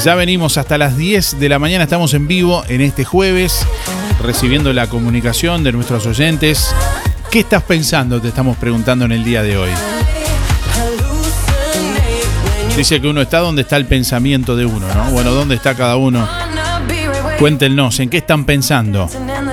S4: Ya venimos hasta las 10 de la mañana. Estamos en vivo en este jueves, recibiendo la comunicación de nuestros oyentes. ¿Qué estás pensando? Te estamos preguntando en el día de hoy. Dice que uno está donde está el pensamiento de uno, ¿no? Bueno, ¿dónde está cada uno? Cuéntenos, ¿en qué están pensando?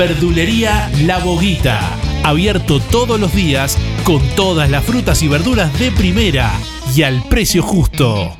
S13: Verdulería La Boguita. Abierto todos los días con todas las frutas y verduras de primera y al precio justo.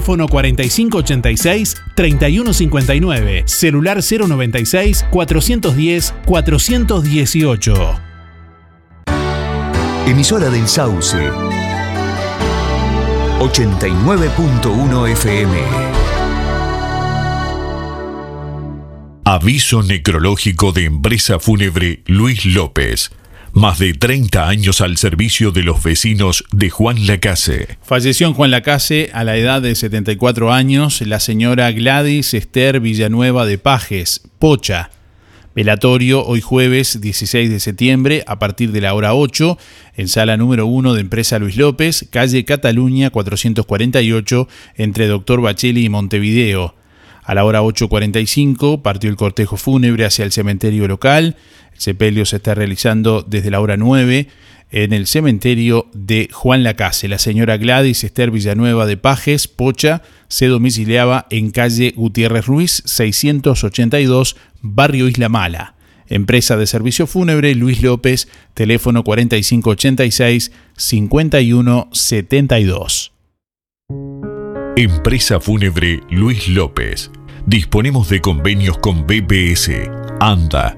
S13: 4586-3159. Celular 096-410-418.
S14: Emisora del Sauce. 89.1 FM.
S46: Aviso necrológico de empresa fúnebre Luis López. Más de 30 años al servicio de los vecinos de Juan Lacase.
S4: Falleció en Juan Lacase a la edad de 74 años la señora Gladys Esther Villanueva de Pajes, Pocha. Velatorio hoy jueves 16 de septiembre a partir de la hora 8 en sala número 1 de Empresa Luis López, calle Cataluña 448 entre Doctor Bacheli y Montevideo. A la hora 8.45 partió el cortejo fúnebre hacia el cementerio local. El sepelio se está realizando desde la hora 9 en el cementerio de Juan Lacase. La señora Gladys Esther Villanueva de Pajes, Pocha, se domiciliaba en calle Gutiérrez Ruiz, 682, barrio Isla Mala. Empresa de servicio fúnebre Luis López, teléfono 4586-5172.
S46: Empresa Fúnebre Luis López. Disponemos de convenios con BBS, ANDA,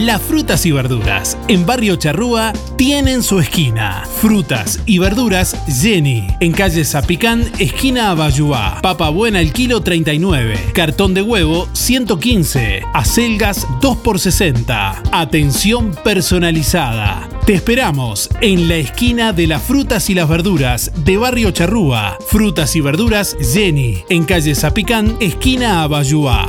S13: Las frutas y verduras en Barrio Charrúa tienen su esquina. Frutas y verduras Jenny. En calle Zapicán, esquina Abayuá. Papa buena el kilo 39. Cartón de huevo 115. Acelgas 2 por 60. Atención personalizada. Te esperamos en la esquina de las frutas y las verduras de Barrio Charrúa. Frutas y verduras Jenny. En calle Zapicán, esquina Abayuá.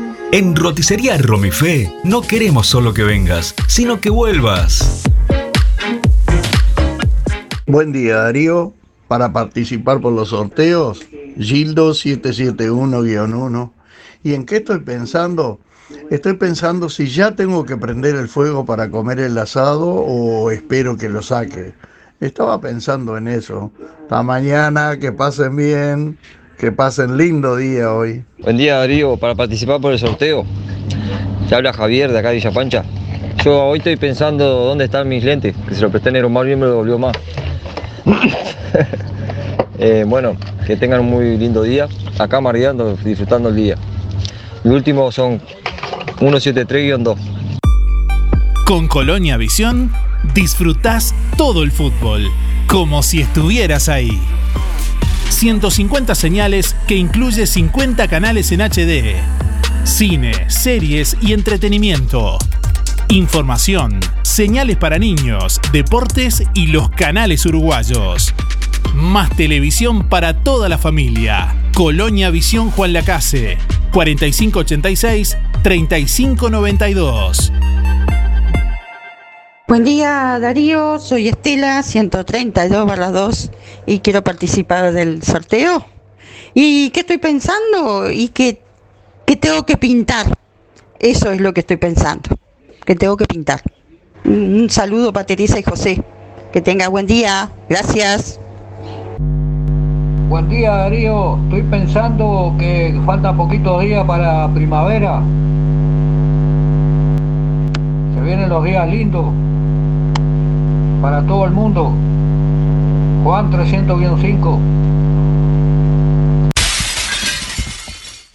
S14: En Roticería Romifé no queremos solo que vengas, sino que vuelvas.
S44: Buen día Darío, para participar por los sorteos, Gildo 771-1. ¿Y en qué estoy pensando? Estoy pensando si ya tengo que prender el fuego para comer el asado o espero que lo saque. Estaba pensando en eso. Hasta mañana, que pasen bien. Que pasen lindo día hoy.
S47: Buen día Darío, para participar por el sorteo. Te habla Javier de acá de Villa Pancha. Yo hoy estoy pensando dónde están mis lentes, que se lo presté en mal bien me lo volvió más. Eh, bueno, que tengan un muy lindo día. Acá mareando, disfrutando el día. Mi último son 173-2.
S13: Con Colonia Visión disfrutás todo el fútbol, como si estuvieras ahí. 150 señales que incluye 50 canales en HD. Cine, series y entretenimiento. Información, señales para niños, deportes y los canales uruguayos. Más televisión para toda la familia. Colonia Visión Juan Lacase. 4586-3592.
S48: Buen día Darío, soy Estela, 132 barra 2 y quiero participar del sorteo. ¿Y qué estoy pensando? Y que, que tengo que pintar. Eso es lo que estoy pensando, que tengo que pintar. Un saludo para Teresa y José. Que tenga buen día. Gracias.
S49: Buen día Darío, estoy pensando que faltan poquitos días para primavera. Se vienen los días lindos para todo el mundo. Juan 300-5.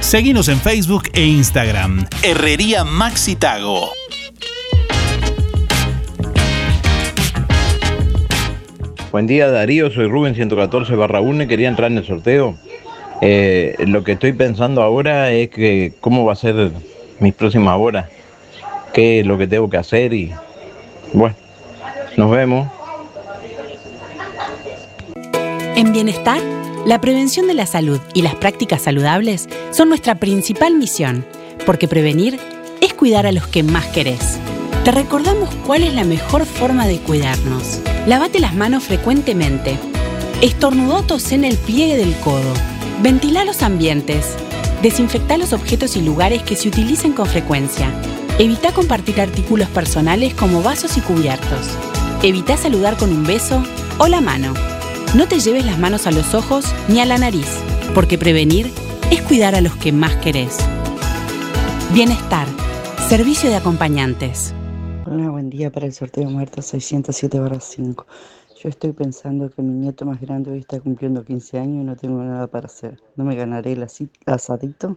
S13: Seguinos en Facebook e Instagram. Herrería Maxi Tago.
S47: Buen día Darío, soy Rubén 114 barra 1 y quería entrar en el sorteo. Eh, lo que estoy pensando ahora es que cómo va a ser mis próximas horas, qué es lo que tengo que hacer y bueno, nos vemos.
S50: En Bienestar, la prevención de la salud y las prácticas saludables son nuestra principal misión, porque prevenir es cuidar a los que más querés. Te recordamos cuál es la mejor forma de cuidarnos. Lavate las manos frecuentemente. Estornudó en el pliegue del codo. Ventila los ambientes. Desinfecta los objetos y lugares que se utilicen con frecuencia. Evita compartir artículos personales como vasos y cubiertos. Evita saludar con un beso o la mano. No te lleves las manos a los ojos ni a la nariz, porque prevenir es cuidar a los que más querés. Bienestar. Servicio de acompañantes.
S51: Hola, buen día para el sorteo muerto 607 5. Yo estoy pensando que mi nieto más grande hoy está cumpliendo 15 años y no tengo nada para hacer. ¿No me ganaré el asadito?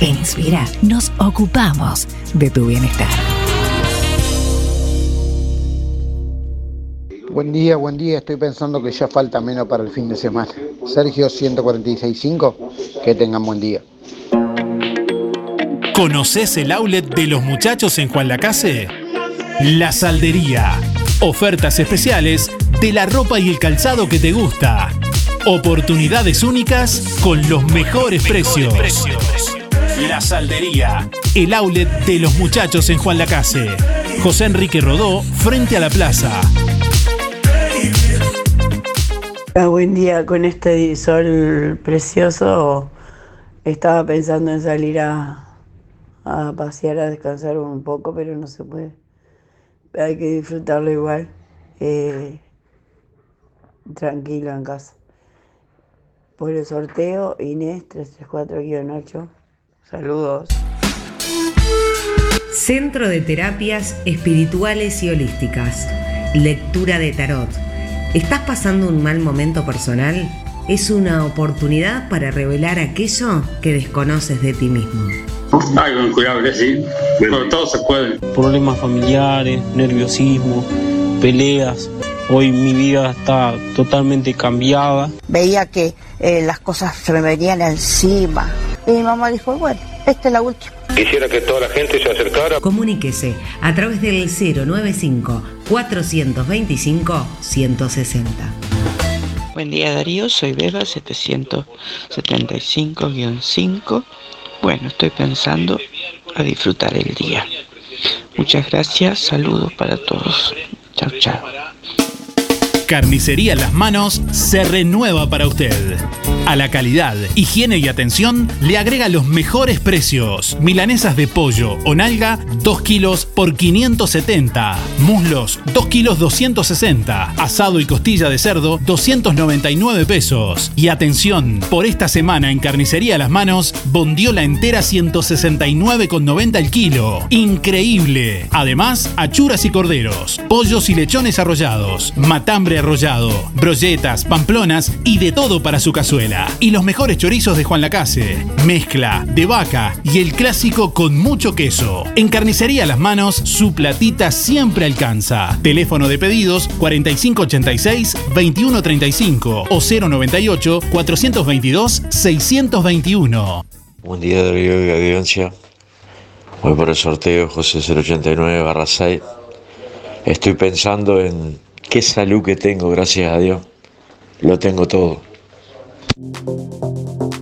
S52: En Inspira nos ocupamos de tu bienestar.
S53: Buen día, buen día. Estoy pensando que ya falta menos para el fin de semana. Sergio 1465, que tengan buen día.
S13: ¿Conoces el outlet de los muchachos en Juan Lacase? La Saldería. Ofertas especiales de la ropa y el calzado que te gusta. Oportunidades únicas con los mejores precios. La Saldería. El outlet de los muchachos en Juan Lacase. José Enrique Rodó, frente a la plaza.
S54: Ah, buen día, con este sol precioso estaba pensando en salir a, pasear, a descansar un poco, pero no se puede. Hay que disfrutarlo igual, eh, tranquilo en casa. Por el sorteo, Inés 334-8. Saludos.
S55: Centro de Terapias Espirituales y Holísticas. Lectura de tarot. ¿Estás pasando un mal momento personal? Es una oportunidad para revelar aquello que desconoces de ti mismo.
S56: Algo incurable, sí. Pero todo se puede.
S57: problemas familiares, nerviosismo, peleas. Hoy mi vida está totalmente cambiada.
S58: Veía que eh, las cosas se me venían encima. Y mi mamá dijo, bueno, esta es la última.
S55: Quisiera que toda la gente se acercara. Comuníquese a través del 095 425 160.
S59: Buen día Darío, soy Beba 775-5. Bueno, estoy pensando a disfrutar el día. Muchas gracias, saludos para todos. Chao, chao.
S13: Carnicería Las Manos se renueva para usted. A la calidad, higiene y atención le agrega los mejores precios. Milanesas de pollo o nalga, 2 kilos por 570. Muslos, 2 kilos 260. Asado y costilla de cerdo, 299 pesos. Y atención, por esta semana en Carnicería Las Manos, bondiola entera 169,90 el kilo. Increíble. Además, achuras y corderos, pollos y lechones arrollados, matambre arrollado, brolletas, pamplonas y de todo para su cazuela. Y los mejores chorizos de Juan Lacase. Mezcla de vaca y el clásico con mucho queso. En Carnicería Las Manos, su platita siempre alcanza. Teléfono de pedidos 4586-2135 o 098 422 621.
S47: Buen día, Darío y audiencia. Voy por el sorteo José 089 barra 6. Estoy pensando en qué salud que tengo, gracias a Dios. Lo tengo todo.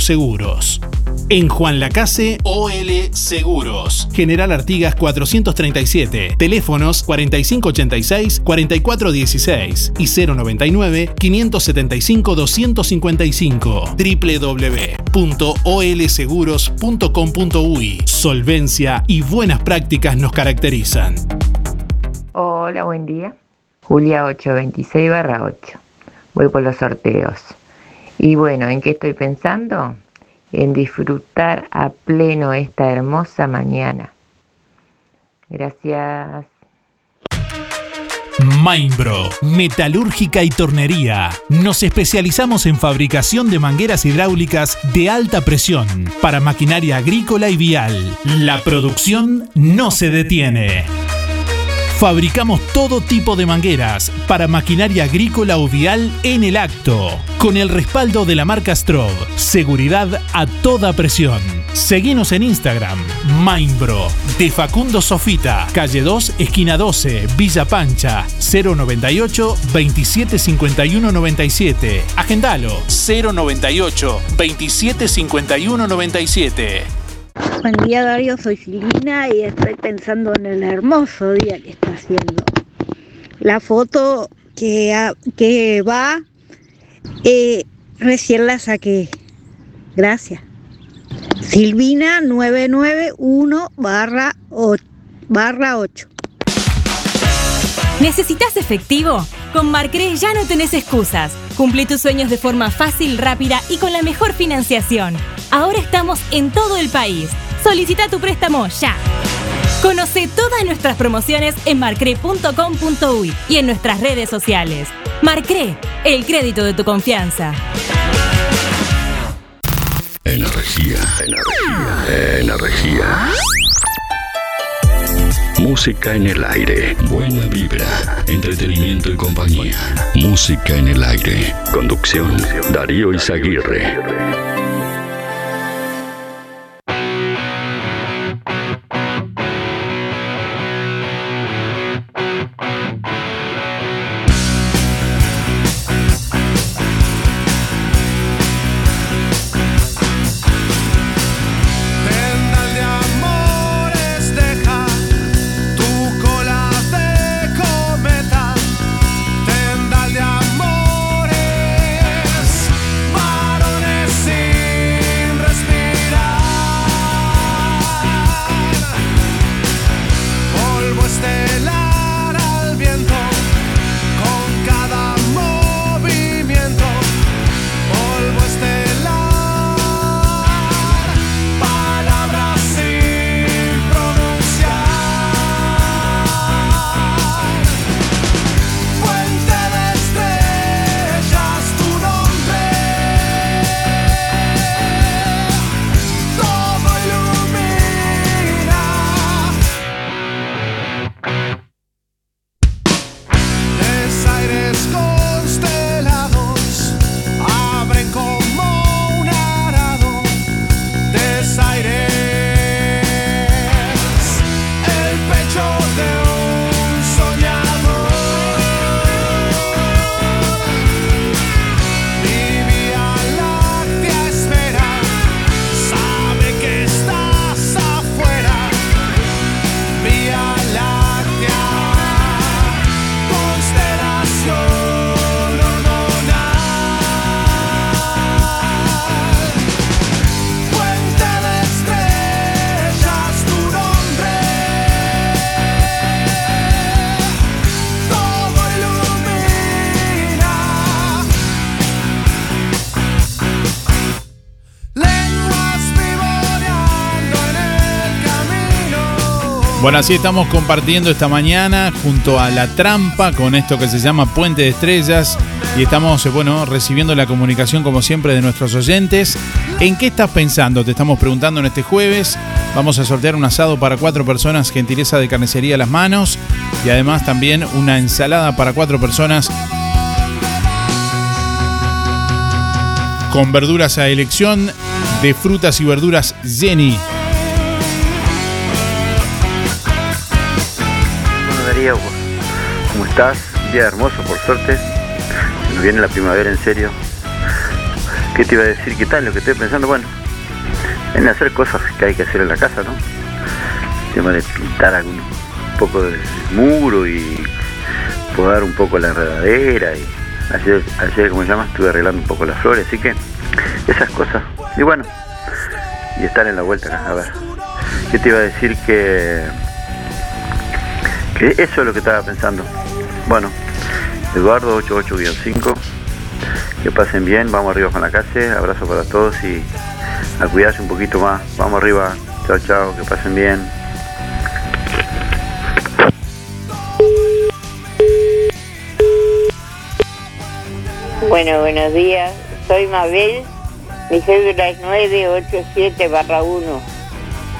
S13: Seguros. En Juan Lacase, OL Seguros. General Artigas 437. Teléfonos 4586-4416 y 099-575-255. www.olseguros.com.uy. Solvencia y buenas prácticas nos caracterizan.
S60: Hola, buen día. Julia 826 barra 8. Voy por los sorteos. Y bueno, ¿en qué estoy pensando? En disfrutar a pleno esta hermosa mañana. Gracias.
S13: Mainbro, metalúrgica y tornería. Nos especializamos en fabricación de mangueras hidráulicas de alta presión para maquinaria agrícola y vial. La producción no se detiene. Fabricamos todo tipo de mangueras para maquinaria agrícola o vial en el acto, con el respaldo de la marca Stroh. Seguridad a toda presión. Seguinos en Instagram, Mainbro, de Facundo Sofita, calle 2, esquina 12, Villa Pancha, 098 2751 97. Agendalo, 098 2751 97.
S52: Buen día Darío, soy Silvina y estoy pensando en el hermoso día que está haciendo. La foto que, que va, eh, recién la saqué. Gracias. Silvina 991 barra 8. Barra 8.
S50: ¿Necesitas efectivo? Con Marcre ya no tenés excusas. Cumplí tus sueños de forma fácil, rápida y con la mejor financiación. Ahora estamos en todo el país. Solicita tu préstamo ya. Conoce todas nuestras promociones en marcre.com.uy y en nuestras redes sociales. Marcre, el crédito de tu confianza.
S2: Energía. Energía. Energía. Música en el aire. Buena vibra. Entretenimiento y compañía. Música en el aire. Conducción. Darío Izaguirre.
S4: Bueno, así estamos compartiendo esta mañana junto a La Trampa con esto que se llama Puente de Estrellas y estamos, eh, bueno, recibiendo la comunicación como siempre de nuestros oyentes. ¿En qué estás pensando? Te estamos preguntando en este jueves. Vamos a sortear un asado para cuatro personas, gentileza de carnicería a las manos y además también una ensalada para cuatro personas con verduras a elección de frutas y verduras Jenny.
S61: Darío, ¿cómo estás? Un día hermoso, por suerte. Nos viene la primavera en serio. ¿Qué te iba a decir? ¿Qué tal? Lo que estoy pensando, bueno, en hacer cosas que hay que hacer en la casa, ¿no? El tema de pintar algún poco del muro y podar un poco la enredadera y ayer, ayer como se llama, estuve arreglando un poco las flores, así que esas cosas. Y bueno, y estar en la vuelta acá, a ver. ¿Qué te iba a decir que que eso es lo que estaba pensando. Bueno, Eduardo 88-5, que pasen bien, vamos arriba con la calle, abrazo para todos y a cuidarse un poquito más. Vamos arriba, chao chao, que pasen bien.
S62: Bueno, buenos días. Soy Mabel. Mi cédula es 987 barra 1.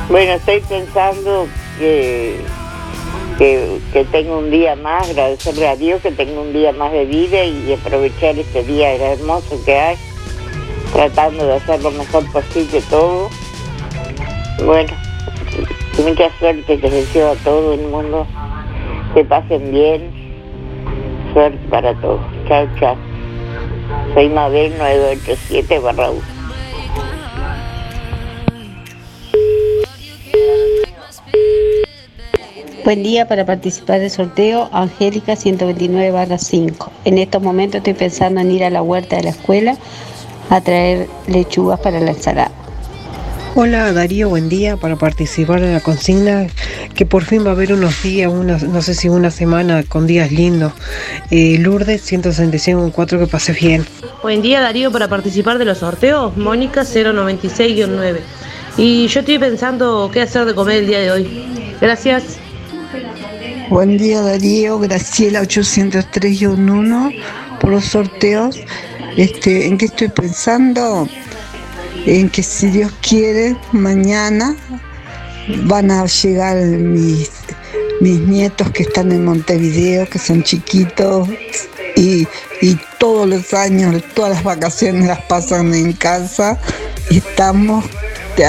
S62: Bueno, estoy pensando que, que, que tengo un día más, agradecerle a Dios que tengo un día más de vida y aprovechar este día hermoso que hay, tratando de hacer lo mejor posible todo. Bueno, mucha suerte les deseo a todo el mundo, que pasen bien, suerte para todos. Chao, chao. Soy Mabel 987 barra
S27: Buen día para participar del sorteo Angélica 129 barra 5. En estos momentos estoy pensando en ir a la huerta de la escuela a traer lechugas para la ensalada.
S63: Hola Darío, buen día para participar en la consigna que por fin va a haber unos días, unas, no sé si una semana con días lindos. Eh, Lourdes 165 que pase bien.
S64: Buen día Darío para participar de los sorteos, Mónica 096-9. Y yo estoy pensando qué hacer de comer el día de hoy. Gracias.
S65: Buen día Darío, Graciela 803-1 por los sorteos. Este, ¿En qué estoy pensando? En que si Dios quiere, mañana van a llegar mis, mis nietos que están en Montevideo, que son chiquitos, y, y todos los años, todas las vacaciones las pasan en casa y estamos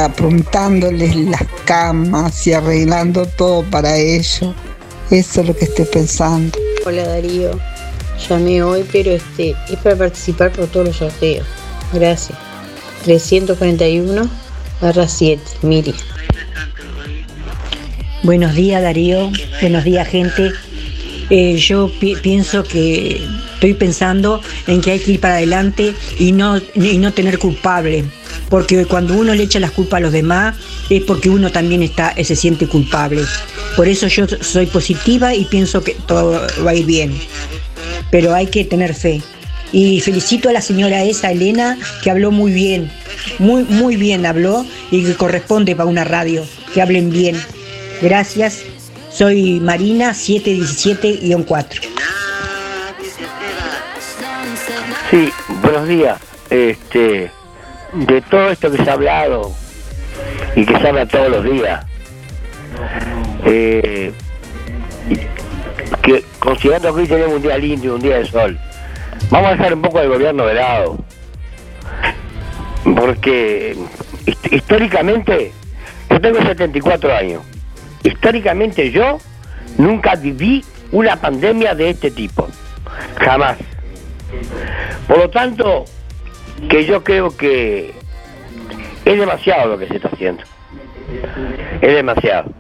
S65: apuntándoles las camas y arreglando todo para ellos. Eso es lo que estoy pensando.
S27: Hola Darío, llamé hoy, pero este es para participar por todos los sorteos. Gracias. 341 barra 7, Miri.
S66: Buenos días Darío, buenos días gente. Eh, yo pi- pienso que estoy pensando en que hay que ir para adelante y no, y no tener culpable. Porque cuando uno le echa las culpas a los demás es porque uno también está, eh, se siente culpable. Por eso yo soy positiva y pienso que todo va a ir bien. Pero hay que tener fe. Y felicito a la señora esa, Elena, que habló muy bien. Muy, muy bien habló y que corresponde para una radio. Que hablen bien. Gracias. Soy Marina 717-4.
S22: Sí, buenos días. Este, de todo esto que se ha hablado y que se habla todos los días, eh, que considerando que hoy tenemos un día lindo y un día de sol, vamos a dejar un poco el gobierno de lado, porque hist- históricamente, yo tengo 74 años, históricamente yo nunca viví una pandemia de este tipo, jamás. Por lo tanto, que yo creo que es demasiado lo que se está haciendo. Es demasiado.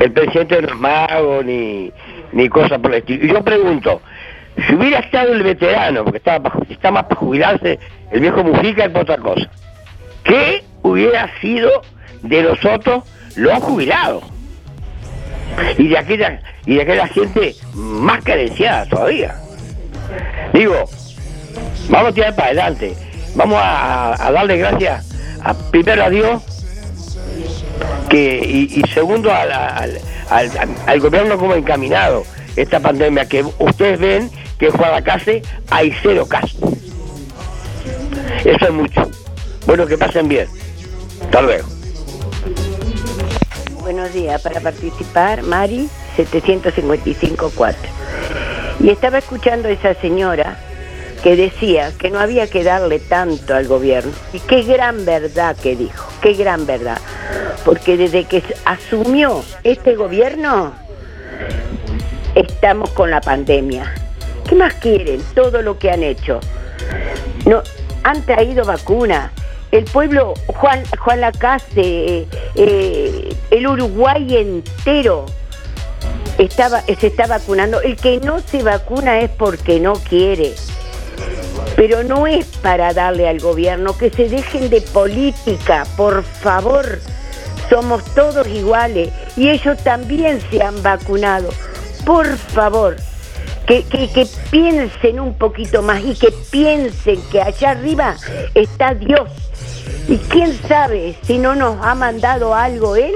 S22: El presidente no es mago ni, ni cosa por el estilo. Y yo pregunto, si hubiera estado el veterano, porque estaba está más para jubilarse, el viejo Mujica por otra cosa, ¿qué hubiera sido de nosotros los jubilados? Y de aquella, y de aquella gente más carenciada todavía. Digo, vamos a tirar para adelante. Vamos a, darle gracias a, primero a Dios que, y, segundo a la, a la- al, al gobierno como encaminado esta pandemia, que ustedes ven que en Guadalcase hay cero casos. Eso es mucho. Bueno, que pasen bien. Hasta luego.
S67: Buenos días, para participar, Mari 755-4. Y estaba escuchando a esa señora que decía que no había que darle tanto al gobierno. Y qué gran verdad que dijo, qué gran verdad. Porque desde que asumió este gobierno, estamos con la pandemia. ¿Qué más quieren? Todo lo que han hecho. No, han traído vacunas. El pueblo, Juan, Juan Lacase, eh, eh, el Uruguay entero estaba, se está vacunando. El que no se vacuna es porque no quiere. Pero no es para darle al gobierno que se dejen de política, por favor. Somos todos iguales y ellos también se han vacunado. Por favor, que, que- que piensen un poquito más y que piensen que allá arriba está Dios. Y quién sabe si no nos ha mandado algo Él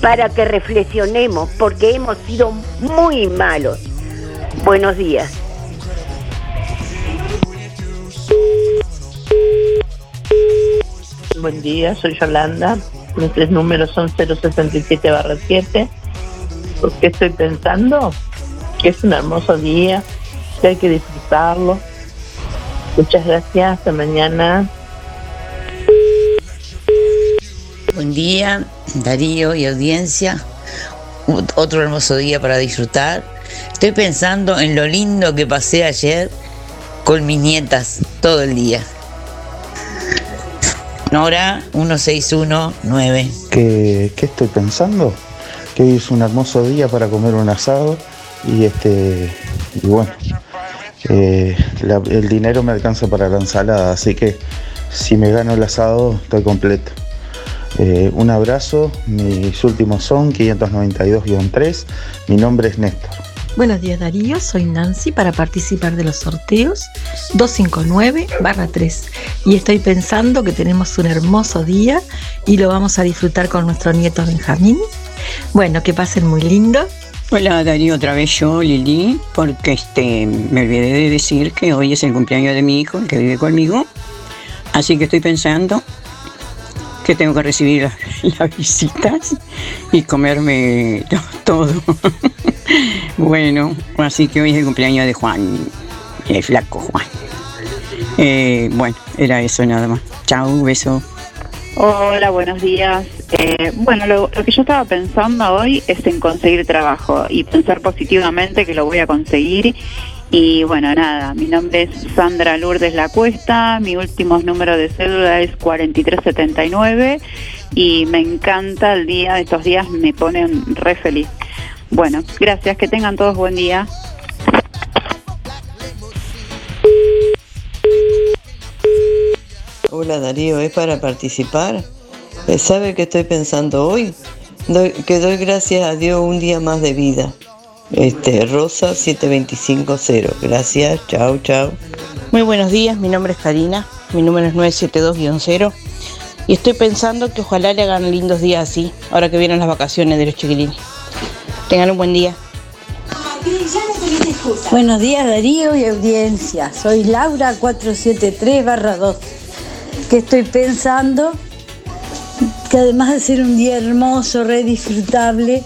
S67: para que reflexionemos, porque hemos sido muy malos. Buenos días.
S68: Buen día, soy Yolanda. Tres números son 067 barra 7. Porque estoy pensando que es un hermoso día, que hay que disfrutarlo. Muchas gracias, hasta mañana.
S69: Buen día, Darío y audiencia. Ot- Otro hermoso día para disfrutar. Estoy pensando en lo lindo que pasé ayer con mis nietas todo el día. Nora 1619.
S70: ¿Qué, qué estoy pensando? Que hoy es un hermoso día para comer un asado y este y bueno, eh, el dinero me alcanza para la ensalada, así que si me gano el asado estoy completo. Eh, un abrazo, mis últimos son 592-3, mi nombre es Néstor.
S71: Buenos días Darío, soy Nancy para participar de los sorteos 259-3 y estoy pensando que tenemos un hermoso día y lo vamos a disfrutar con nuestro nieto Benjamín. Bueno, que pasen muy lindo.
S40: Hola Darío, otra vez yo, Lili, porque este, me olvidé de decir que hoy es el cumpleaños de mi hijo, que vive conmigo. Así que estoy pensando que tengo que recibir las, visitas y comerme to- todo. bueno, así que hoy es el cumpleaños de Juan, el flaco Juan. Eh, bueno, era eso nada más. Chao, beso.
S50: Hola, buenos días. Eh, bueno, lo, lo que yo estaba pensando hoy es en conseguir trabajo y pensar positivamente que lo voy a conseguir. Y bueno, nada, mi nombre es Sandra Lourdes La Cuesta, mi último número de cédula es 4379 y me encanta el día, estos días me ponen re feliz. Bueno, gracias, que tengan todos buen día.
S19: Hola Darío, ¿es para participar? Eh, ¿Sabe qué estoy pensando hoy? Doy- que doy gracias a Dios un día más de vida. Este, Rosa 7250. Gracias, chao, chao.
S72: Muy buenos días, mi nombre es Karina, mi número es 972-0 y estoy pensando que ojalá le hagan lindos días así, ahora que vienen las vacaciones de los chiquilines. Tengan un buen día.
S73: Buenos días Darío y audiencia. Soy Laura 473-2. Que estoy pensando que además de ser un día hermoso, re disfrutable,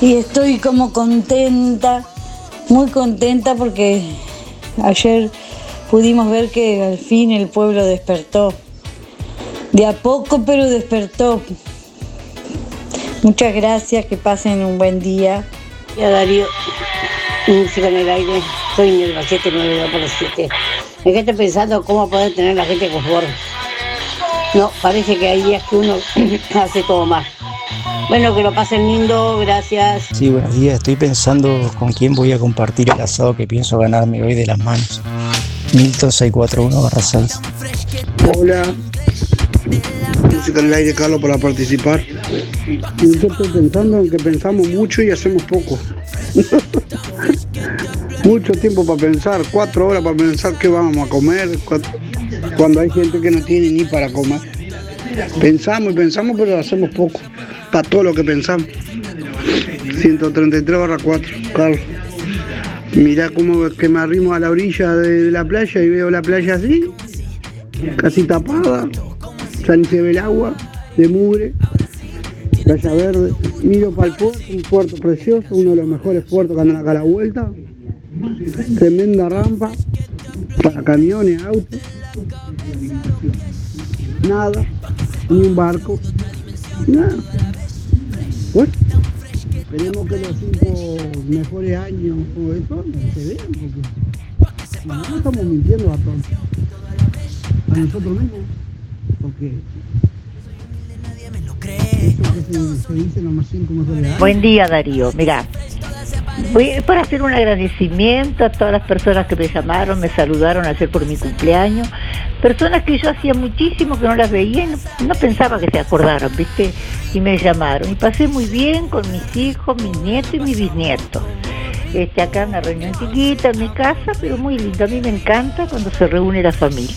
S73: y estoy como contenta, muy contenta porque ayer pudimos ver que al fin el pueblo despertó. De a poco, pero despertó. Muchas gracias, que pasen un buen día.
S27: Ya Darío, música en el aire, soy en el 792 por 7. ¿En qué estoy pensando cómo poder tener la gente conforme? No, parece que hay días que uno hace todo mal. Bueno, que lo pasen lindo, gracias.
S52: Sí, buenos días. Estoy pensando con quién voy a compartir el asado que pienso ganarme hoy de las manos. Milton 641-6.
S66: Hola. Música en el aire, Carlos, para participar. Yo estoy pensando en que pensamos mucho y hacemos poco. mucho tiempo para pensar, cuatro horas para pensar qué vamos a comer, cuando hay gente que no tiene ni para comer. Pensamos y pensamos, pero hacemos poco, para todo lo que pensamos. 133 barra 4, Carlos. Mirá cómo que me arrimo a la orilla de la playa y veo la playa así, casi tapada, ya ni se ve el agua, de mugre, playa verde. Miro para el puerto, un puerto precioso, uno de los mejores puertos que andan acá a la vuelta. Tremenda rampa para camiones, autos. Nada, ni un barco, nada. Bueno, esperemos que los cinco mejores años o eso se vean, porque no estamos mintiendo a todos. A nosotros mismos. Porque.
S74: Buen día Darío, mira, voy para hacer un agradecimiento a todas las personas que me llamaron, me saludaron ayer por mi cumpleaños, personas que yo hacía muchísimo que no las veía y no, pensaba que se acordaran, ¿viste? Y me llamaron y pasé muy bien con mis hijos, mis nietos y mis bisnietos. Este, acá una reunión chiquita en mi casa, pero muy lindo. A mí me encanta cuando se reúne la familia.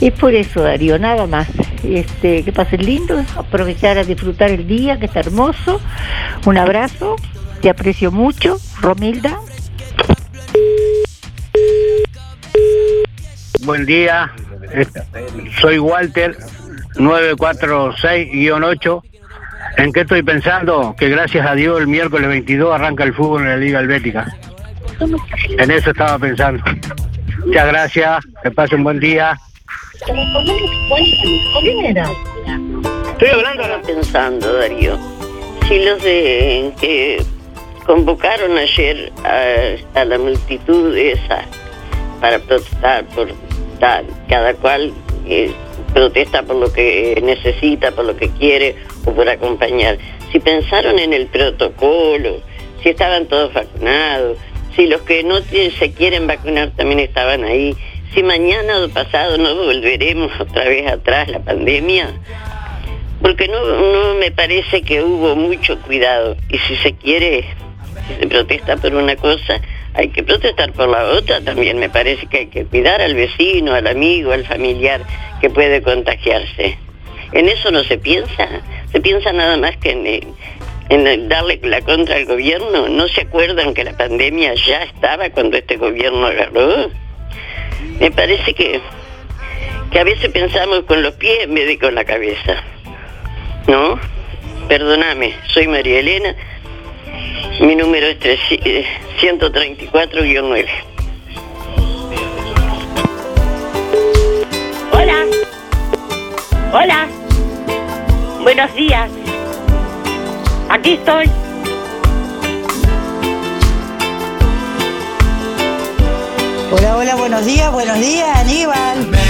S74: Es por eso, Darío, nada más. Este, que pasen lindo, aprovechar a disfrutar el día, que está hermoso. Un abrazo, te aprecio mucho, Romilda.
S75: Buen día, soy Walter 946-8. ¿En qué estoy pensando? Que gracias a Dios el miércoles 22 arranca el fútbol en la Liga Helvética. En eso estaba pensando. Muchas gracias, que pasen buen día.
S57: Estoy hablando pensando, Darío. Si los de que convocaron ayer a, a la multitud esa para protestar por tal, cada cual eh, protesta por lo que necesita, por lo que quiere o por acompañar. Si pensaron en el protocolo, si estaban todos vacunados, si los que no se quieren vacunar también estaban ahí, si mañana o pasado no volveremos otra vez atrás la pandemia, porque no, no me parece que hubo mucho cuidado. Y si se quiere, si se protesta por una cosa, hay que protestar por la otra también. Me parece que hay que cuidar al vecino, al amigo, al familiar que puede contagiarse. En eso no se piensa. Se piensa nada más que en, eh, en darle la contra al gobierno. ¿No se acuerdan que la pandemia ya estaba cuando este gobierno agarró? Me parece que, que a veces pensamos con los pies en vez de con la cabeza. ¿No? Perdóname, soy María Elena. Mi número es treci- eh, 134-9.
S76: Hola. Hola. Buenos días. Aquí estoy.
S77: Hola, hola, buenos días, buenos días, Aníbal.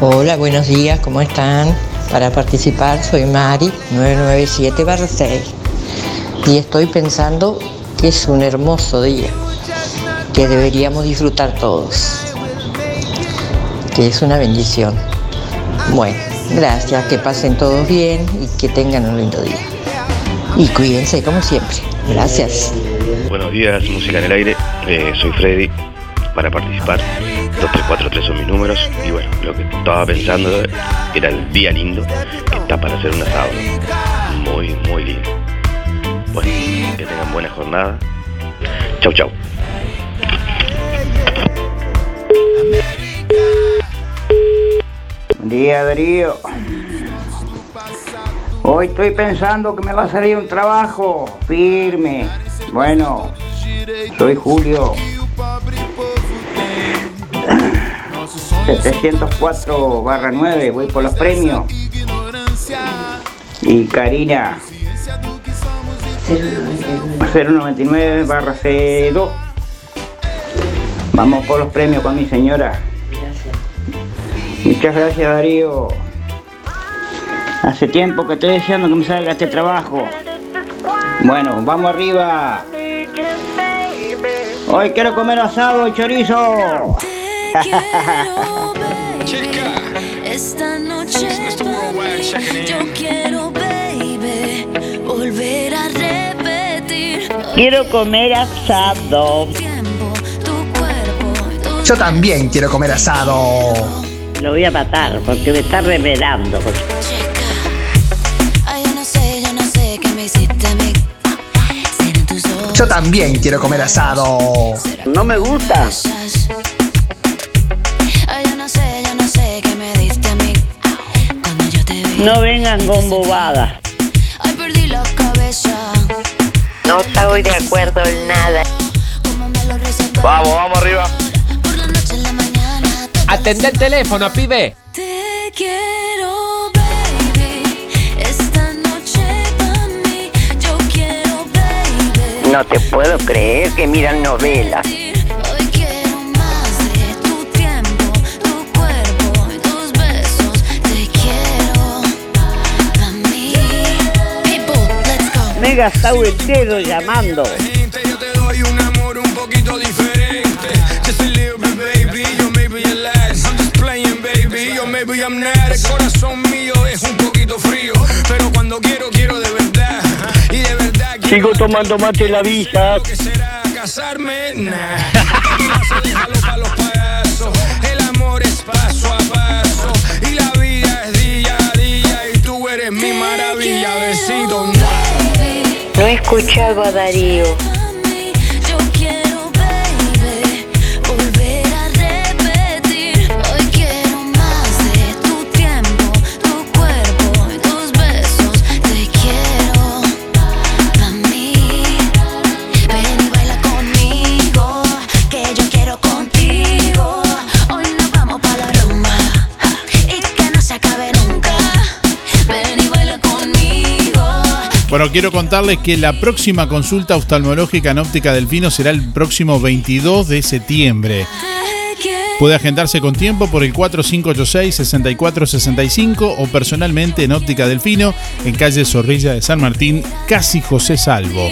S78: Hola, buenos días, ¿cómo están? Para participar soy Mari, 997-6. Y estoy pensando que es un hermoso día, que deberíamos disfrutar todos, que es una bendición. Bueno, gracias, que pasen todos bien y que tengan un lindo día. Y cuídense como siempre. Gracias.
S79: Buenos días, música en el aire. Eh, soy Freddy. Para participar, 2343 son mis números. Y bueno, lo que estaba pensando era el día lindo que está para hacer un asado. Muy, muy lindo. Bueno, que tengan buena jornada. Chau, chau.
S80: Día, Darío. Hoy estoy pensando que me va a salir un trabajo firme. Bueno, soy Julio. 704 barra 9, voy por los premios. Y Karina. 099 barra C2. Vamos por los premios con mi señora. Muchas gracias Darío. Hace tiempo que estoy deseando que me salga este trabajo. Bueno, vamos arriba.
S81: Hoy quiero comer asado y chorizo.
S66: Esta noche yo quiero, baby, volver a repetir.
S19: Quiero comer asado.
S70: Yo también quiero comer asado.
S19: Lo voy a matar porque me está revelando.
S66: Yo
S70: también quiero comer asado.
S19: No me gusta.
S66: No
S19: vengan con bobadas.
S66: Ay, perdí la cabeza.
S19: No estoy de acuerdo en nada.
S82: Vamos, vamos arriba.
S83: Atende el teléfono, pibe.
S66: Te quiero, baby. Esta noche mí. Yo quiero, baby.
S19: No te puedo creer que miran novelas. He gastado el dedo llamando.
S76: doy un amor un poquito diferente. Just a little bit, baby. Yo maybe you last. I'm just playing, baby. Yo maybe I'm not. El corazón mío es un poquito frío. Pero cuando quiero, quiero de verdad. Y de verdad
S84: Sigo tomando mate en la villa.
S76: que será casarme. Nah. Déjalo los payasos. El amor es paso a paso. Y la vida es día a día. Y tú eres mi maravilla. Besito.
S19: No escuchaba a Darío.
S4: Bueno, quiero contarles que la próxima consulta oftalmológica en óptica Delfino será el próximo 22 de septiembre. Puede agendarse con tiempo por el 4586-6465 o personalmente en óptica Delfino en calle Zorrilla de San Martín, casi José Salvo.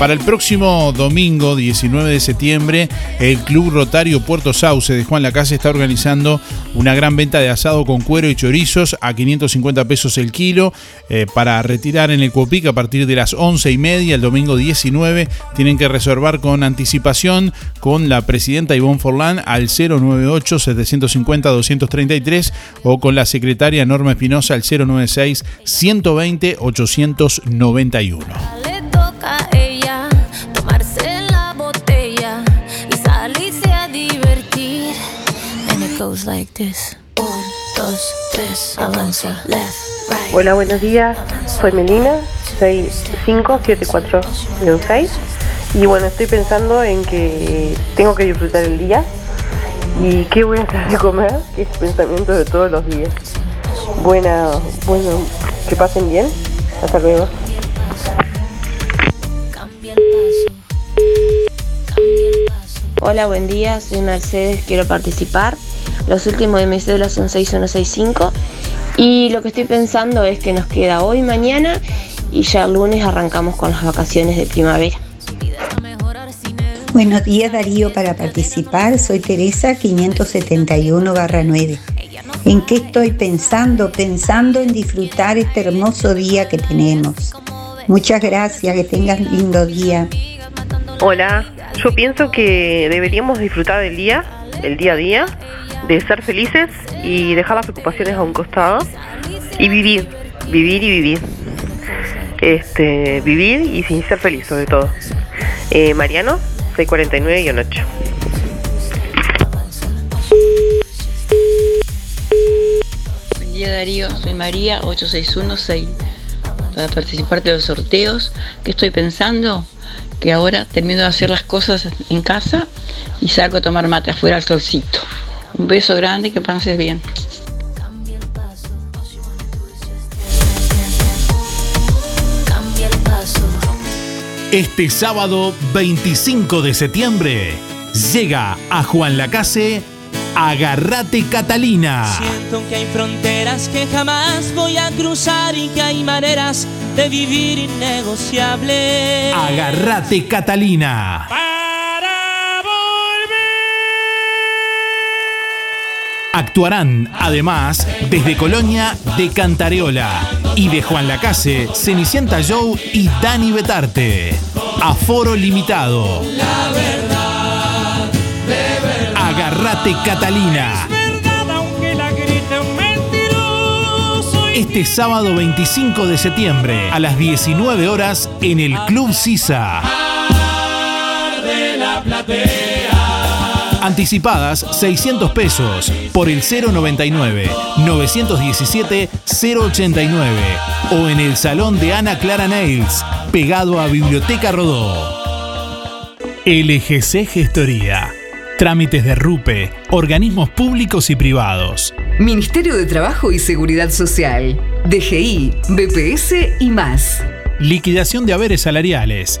S4: Para el próximo domingo 19 de septiembre, el Club Rotario Puerto Sauce de Juan Lacase está organizando una gran venta de asado con cuero y chorizos a 550 pesos el kilo eh, para retirar en el Cuopic a partir de las 11 y media el domingo 19. Tienen que reservar con anticipación con la presidenta Ivonne Forlán al 098-750-233 o con la secretaria Norma Espinosa al 096-120-891.
S66: Goes like this. Un, dos, tres, avanza, left, right.
S85: Hola, buenos días. Soy Melina, 657416. Y bueno, estoy pensando en que tengo que disfrutar el día. ¿Y qué voy a hacer de comer? Que es pensamiento de todos los días. Buena, bueno, que pasen bien. Hasta luego.
S86: Hola, buen día, soy Mercedes, quiero participar. Los últimos de mi cédula son 6165 y lo que estoy pensando es que nos queda hoy, mañana y ya el lunes arrancamos con las vacaciones de primavera.
S66: Buenos días Darío, para participar soy Teresa 571-9. ¿En qué estoy pensando? Pensando en disfrutar este hermoso día que tenemos. Muchas gracias, que tengas lindo día.
S85: Hola, yo pienso que deberíamos disfrutar del día, el día a día, de ser felices y dejar las preocupaciones a un costado y vivir, vivir y vivir. Este, vivir y sin ser feliz sobre todo. Eh, Mariano, 649-8.
S40: Buen día Darío, soy María 8616. Para participar de los sorteos, ¿qué estoy pensando? Que ahora termino de hacer las cosas en casa y salgo a tomar mate afuera al solcito. Un beso grande y que pases bien.
S13: Este sábado 25 de septiembre llega a Juan Lacase Agarrate Catalina.
S87: Siento que hay fronteras que jamás voy a cruzar y que hay maneras de vivir innegociables.
S13: Agarrate Catalina. Actuarán, además, desde Colonia de Cantareola y de Juan Lacase, Cenicienta Joe y Dani Betarte. Aforo limitado. Agarrate Catalina. Este sábado 25 de septiembre a las 19 horas en el Club Sisa. Anticipadas 600 pesos por el 099 917 089 o en el salón de Ana Clara Nails, pegado a Biblioteca Rodó. LGC Gestoría. Trámites de RUPE, organismos públicos y privados.
S88: Ministerio de Trabajo y Seguridad Social, DGI, BPS y más.
S13: Liquidación de haberes salariales,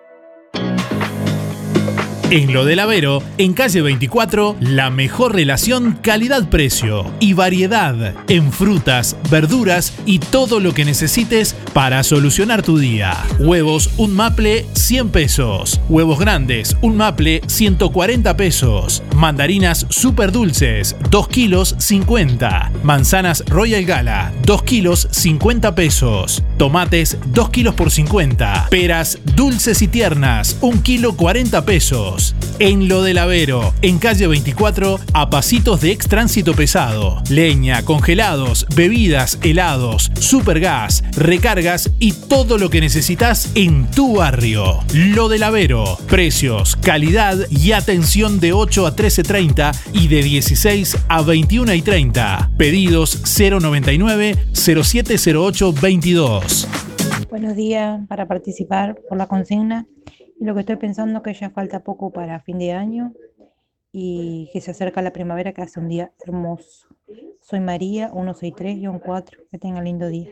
S13: En lo del Avero, en calle 24, la mejor relación calidad-precio y variedad en frutas, verduras y todo lo que necesites para solucionar tu día. Huevos, un maple, 100 pesos. Huevos grandes, un maple, 140 pesos. Mandarinas super dulces, 2 kilos, 50. Manzanas Royal Gala, 2 kilos, 50 pesos. Tomates, 2 kilos por 50. Peras dulces y tiernas, 1 kilo, 40 pesos. En lo del Avero, en calle 24, a pasitos de ex tránsito pesado. Leña, congelados, bebidas, helados, supergas, recargas y todo lo que necesitas en tu barrio. Lo del Avero, precios, calidad y atención de 8 a 13.30 y de 16 a 21 y 30. Pedidos 099 0708 22.
S89: Buenos días para participar por la consigna. Lo que estoy pensando es que ya falta poco para fin de año y que se acerca la primavera que hace un día hermoso. Soy María, 163-4. Que tenga lindo día.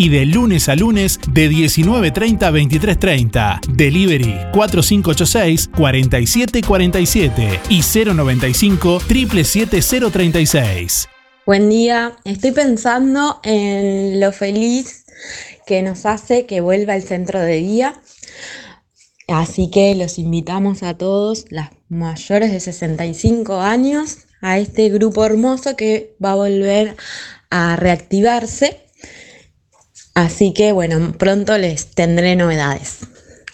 S13: de lunes a lunes de 19.30 a 23.30. Delivery 4586-4747 y 095 77036.
S90: Buen día, estoy pensando en lo feliz que nos hace que vuelva el centro de día. Así que los invitamos a todos, las mayores de 65 años, a este grupo hermoso que va a volver a reactivarse. Así que bueno, pronto les tendré novedades.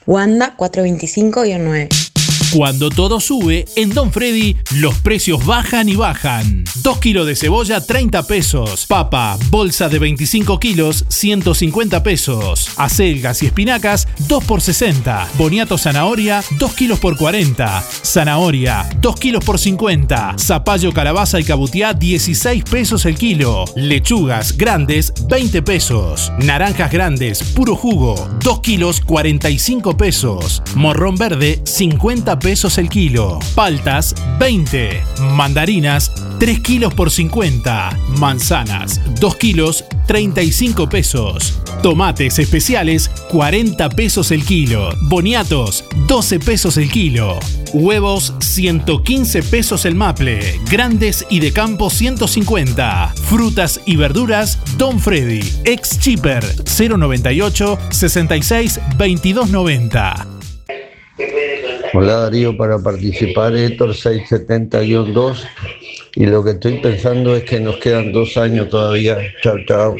S90: Wanda 425-9.
S13: Cuando todo sube, en Don Freddy los precios bajan y bajan. 2 kilos de cebolla, 30 pesos. Papa, bolsa de 25 kilos, 150 pesos. Acelgas y espinacas, 2 por 60. Boniato zanahoria, 2 kilos por 40. Zanahoria, 2 kilos por 50. Zapallo, calabaza y cabutiá, 16 pesos el kilo. Lechugas grandes, 20 pesos. Naranjas grandes, puro jugo, 2 kilos, 45 pesos. Morrón verde, 50 pesos el kilo. Paltas, 20. Mandarinas, 3 kilos por 50. Manzanas, 2 kilos, 35 pesos. Tomates especiales, 40 pesos el kilo. Boniatos, 12 pesos el kilo. Huevos, 115 pesos el maple. Grandes y de campo, 150. Frutas y verduras, Don Freddy. Ex Cheaper, 098 66 2290.
S91: Hola Darío, para participar Héctor 670-2 y lo que estoy pensando es que nos quedan dos años todavía. Chao, chao.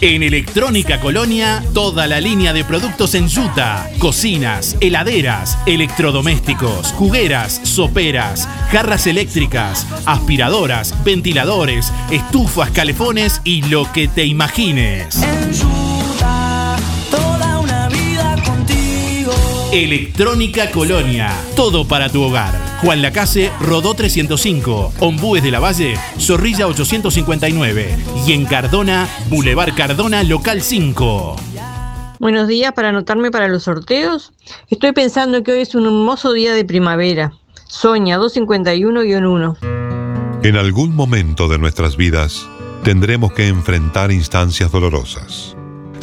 S13: En Electrónica Colonia, toda la línea de productos en yuta, cocinas, heladeras, electrodomésticos, jugueras, soperas, jarras eléctricas, aspiradoras, ventiladores, estufas, calefones y lo que te imagines.
S92: Toda
S13: Electrónica Colonia, todo para tu hogar. Juan Lacase, Rodó 305, Ombúes de la Valle, Zorrilla 859 y en Cardona, Boulevard Cardona, local 5.
S27: Buenos días para anotarme para los sorteos. Estoy pensando que hoy es un hermoso día de primavera. Soña 251-1.
S93: En algún momento de nuestras vidas tendremos que enfrentar instancias dolorosas.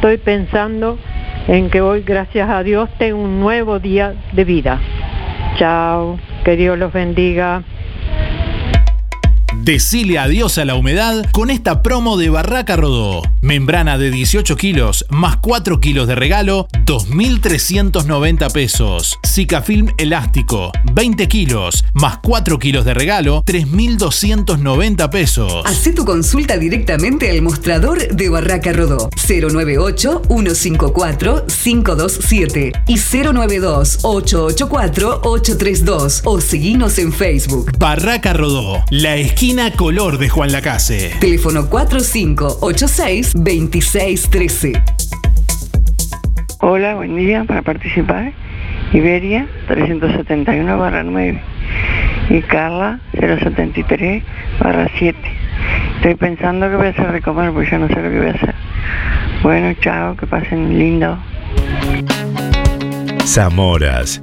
S94: Estoy pensando en que hoy, gracias a Dios, tengo un nuevo día de vida. Chao, que Dios los bendiga.
S13: Decile adiós a la humedad con esta promo de Barraca Rodó. Membrana de 18 kilos más 4 kilos de regalo, 2.390 pesos. Zicafilm elástico, 20 kilos más 4 kilos de regalo, 3.290 pesos.
S88: Hacé tu consulta directamente al mostrador de Barraca Rodó 098-154-527 y 092-884-832 o seguinos en Facebook.
S13: Barraca Rodó, la esquina color de Juan Lacase.
S88: Teléfono 4586-2613.
S95: Hola, buen día para participar. Iberia 371 barra 9 y Carla 073 barra 7. Estoy pensando que voy a hacer de comer porque ya no sé lo que voy a hacer. Bueno, chao, que pasen lindo.
S66: Zamoras,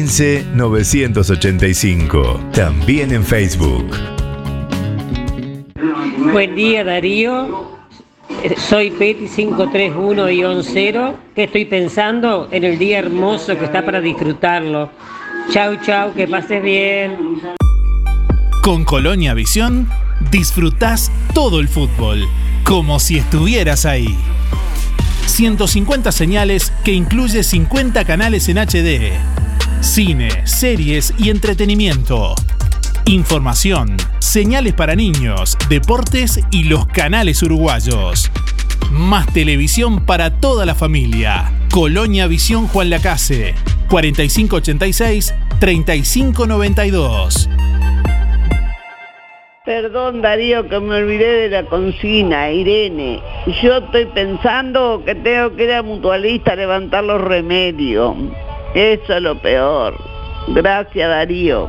S66: 985. También en Facebook.
S96: Buen día Darío, Eh, soy Peti 531-0, que estoy pensando en el día hermoso que está para disfrutarlo. Chau, chau, que pases bien.
S13: Con Colonia Visión disfrutás todo el fútbol, como si estuvieras ahí. 150 señales que incluye 50 canales en HD. Cine, series y entretenimiento. Información, señales para niños, deportes y los canales uruguayos. Más televisión para toda la familia. Colonia Visión Juan Lacase. 4586-3592.
S97: Perdón Darío que me olvidé de la consigna, Irene. Yo estoy pensando que tengo que ir a mutualista a levantar los remedios. Eso es lo peor. Gracias Darío.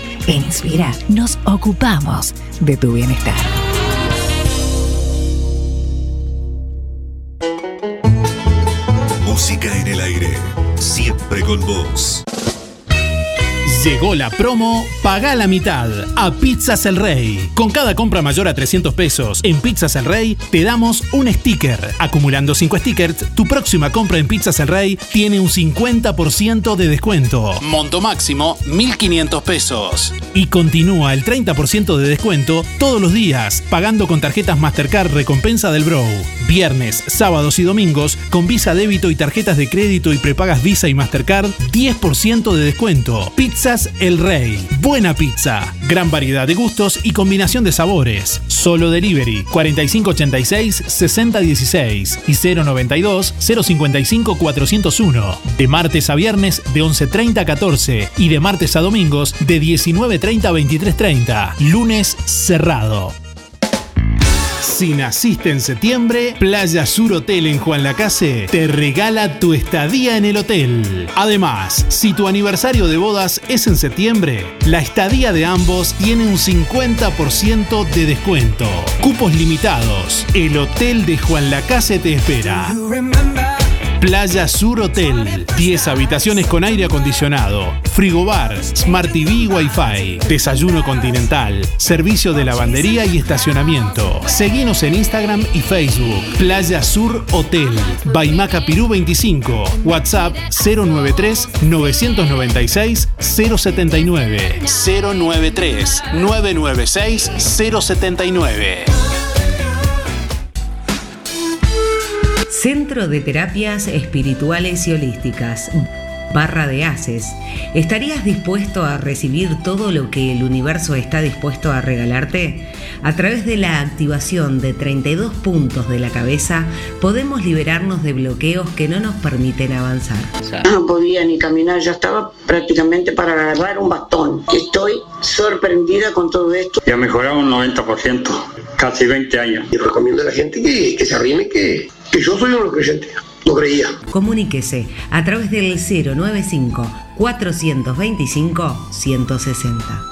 S52: En Inspira nos ocupamos de tu bienestar.
S46: Música en el aire, siempre con vos.
S13: Llegó la promo Paga la mitad a Pizzas El Rey. Con cada compra mayor a 300 pesos en Pizzas El Rey, te damos un sticker. Acumulando 5 stickers, tu próxima compra en Pizzas El Rey tiene un 50% de descuento. Monto máximo 1.500 pesos. Y continúa el 30% de descuento todos los días, pagando con tarjetas Mastercard Recompensa del Bro. Viernes, sábados y domingos, con Visa Débito y tarjetas de crédito y prepagas Visa y Mastercard, 10% de descuento. El Rey. Buena pizza. Gran variedad de gustos y combinación de sabores. Solo delivery 4586 6016 y 092 055 401. De martes a viernes de 11.30 a 14 y de martes a domingos de 19.30 a 23.30. Lunes cerrado. Si naciste en septiembre, Playa Sur Hotel en Juan Lacase te regala tu estadía en el hotel. Además, si tu aniversario de bodas es en septiembre, la estadía de ambos tiene un 50% de descuento. Cupos limitados. El Hotel de Juan Lacase te espera. Playa Sur Hotel. 10 habitaciones con aire acondicionado, frigobar, Smart TV y Wi-Fi, desayuno continental, servicio de lavandería y estacionamiento. Seguinos en Instagram y Facebook. Playa Sur Hotel. Baimaca Pirú 25. WhatsApp 093 996 079. 093 996 079.
S52: Centro de Terapias Espirituales y Holísticas. Barra de Haces. ¿Estarías dispuesto a recibir todo lo que el universo está dispuesto a regalarte? A través de la activación de 32 puntos de la cabeza, podemos liberarnos de bloqueos que no nos permiten avanzar.
S27: No podía ni caminar, ya estaba prácticamente para agarrar un bastón. Estoy sorprendida con todo esto.
S57: Ya mejorado un 90%, casi 20 años.
S66: Y recomiendo a la gente que, que se arrime, que, que yo soy uno creyente. No creía.
S52: Comuníquese a través del 095 425 160.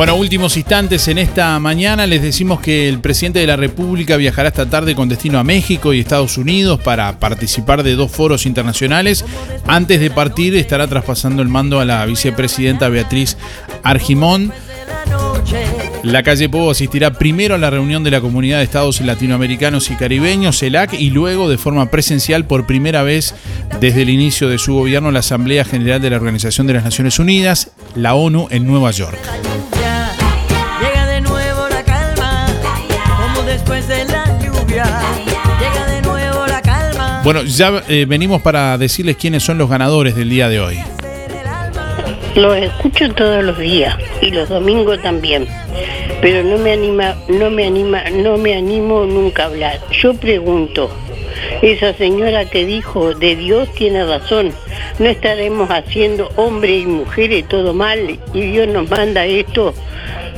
S4: Bueno, últimos instantes en esta mañana les decimos que el presidente de la República viajará esta tarde con destino a México y Estados Unidos para participar de dos foros internacionales. Antes de partir estará traspasando el mando a la vicepresidenta Beatriz Argimón. La calle Povo asistirá primero a la reunión de la Comunidad de Estados Latinoamericanos y Caribeños, CELAC, y luego de forma presencial por primera vez desde el inicio de su gobierno la Asamblea General de la Organización de las Naciones Unidas, la ONU, en Nueva York. Bueno, ya eh, venimos para decirles quiénes son los ganadores del día de hoy.
S98: Los escucho todos los días y los domingos también, pero no me anima, no me anima, no me animo nunca a hablar. Yo pregunto, esa señora que dijo de Dios tiene razón, no estaremos haciendo hombres y mujeres todo mal y Dios nos manda esto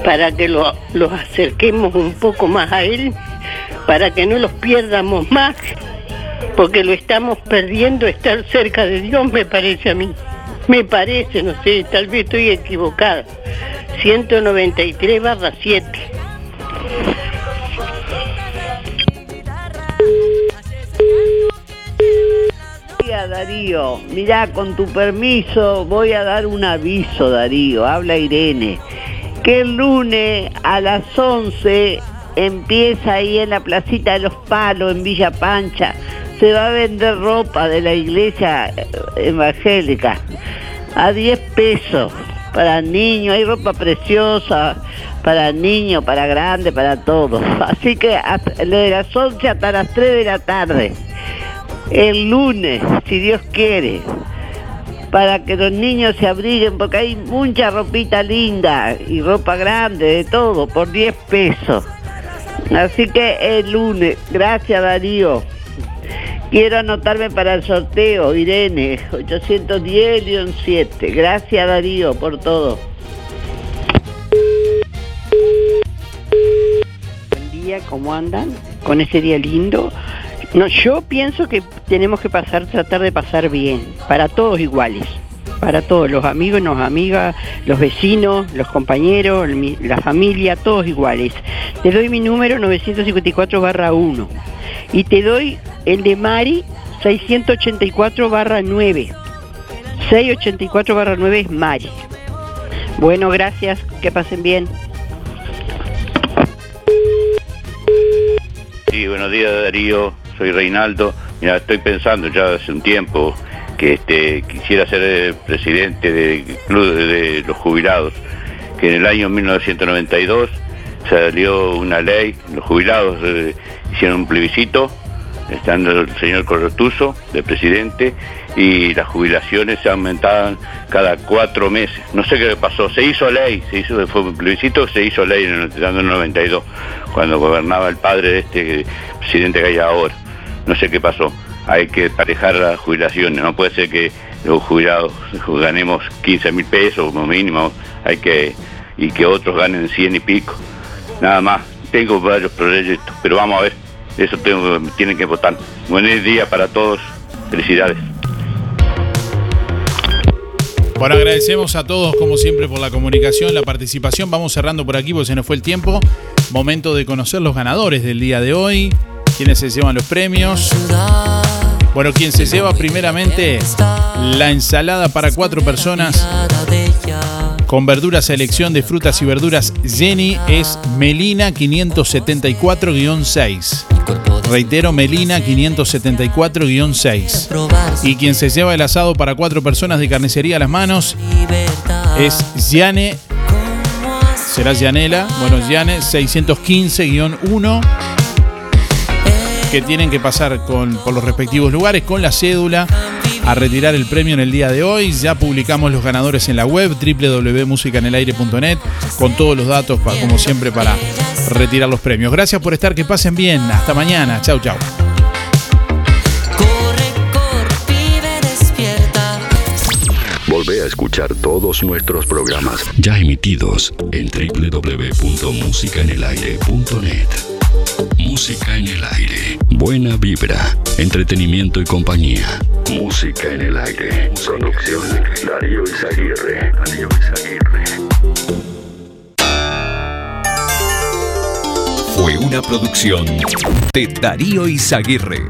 S98: para que lo- los acerquemos un poco más a Él, para que no los pierdamos más, porque lo estamos perdiendo estar cerca de Dios, me parece a mí. Me parece, no sé, tal vez estoy equivocada. 193 barra 7.
S97: Día, Darío, mirá, con tu permiso voy a dar un aviso, Darío, habla Irene, que el lunes a las 11 empieza ahí en la placita de los palos, en Villa Pancha, se va a vender ropa de la iglesia eh, evangélica a 10 pesos para niños, hay ropa preciosa, para niños, para grandes, para todos. Así que de las 11 hasta las 3 de la tarde, el lunes, si Dios quiere, para que los niños se abriguen, porque hay mucha ropita linda y ropa grande, de todo, por 10 pesos. Así que el lunes, gracias Darío. Quiero anotarme para el sorteo, Irene, 810-7. Gracias Darío por todo.
S99: Buen día, ¿cómo andan? Con ese día lindo. No, yo pienso que tenemos que pasar, tratar de pasar bien, para todos iguales, para todos, los amigos, las amigas, los vecinos, los compañeros, la familia, todos iguales. Te doy mi número 954 barra 1 y te doy el de Mari 684 barra 9. 684 barra 9 es Mari. Bueno, gracias, que pasen bien.
S98: Sí, buenos días Darío, soy Reinaldo. Mira, estoy pensando ya hace un tiempo que este, quisiera ser eh, presidente del Club de, los Jubilados, que en el año 1992 salió una ley, los jubilados eh, hicieron un plebiscito, estando el señor Corrotuso de presidente, y las jubilaciones se aumentaban cada cuatro meses. No sé qué pasó, se hizo ley, se hizo, fue un plebiscito, se hizo ley en el año 92, cuando gobernaba el padre de este presidente que hay ahora. No sé qué pasó. Hay que parejar las jubilaciones, no puede ser que los jubilados ganemos 15 mil pesos como mínimo, hay que, y que otros ganen 100 y pico. Nada más, tengo varios proyectos, pero vamos a ver, eso tengo, tienen que votar. Buen día para todos, felicidades.
S4: Bueno, agradecemos a todos, como siempre, por la comunicación, la participación. Vamos cerrando por aquí porque se nos fue el tiempo. Momento de conocer los ganadores del día de hoy. Quienes se llevan los premios. Bueno, quien se lleva primeramente la ensalada para cuatro personas con verdura selección de frutas y verduras Jenny es Melina 574-6. Reitero, Melina 574-6. Y quien se lleva el asado para cuatro personas de carnicería a las manos es Yane. Será Yanela. Bueno, Yane 615-1 que tienen que pasar con, por los respectivos lugares con la cédula a retirar el premio en el día de hoy. Ya publicamos los ganadores en la web www.musicanelaire.net con todos los datos, pa- como siempre, para retirar los premios. Gracias por estar, que pasen bien. Hasta mañana. Chau, chau.
S66: Volvé a escuchar todos nuestros programas ya emitidos en www.musicaenelaire.net. Música en el aire. Buena vibra, entretenimiento y compañía. Música en el aire. Producción Darío Izaguirre. Darío Izaguirre.
S14: Fue una producción de Darío Izaguirre.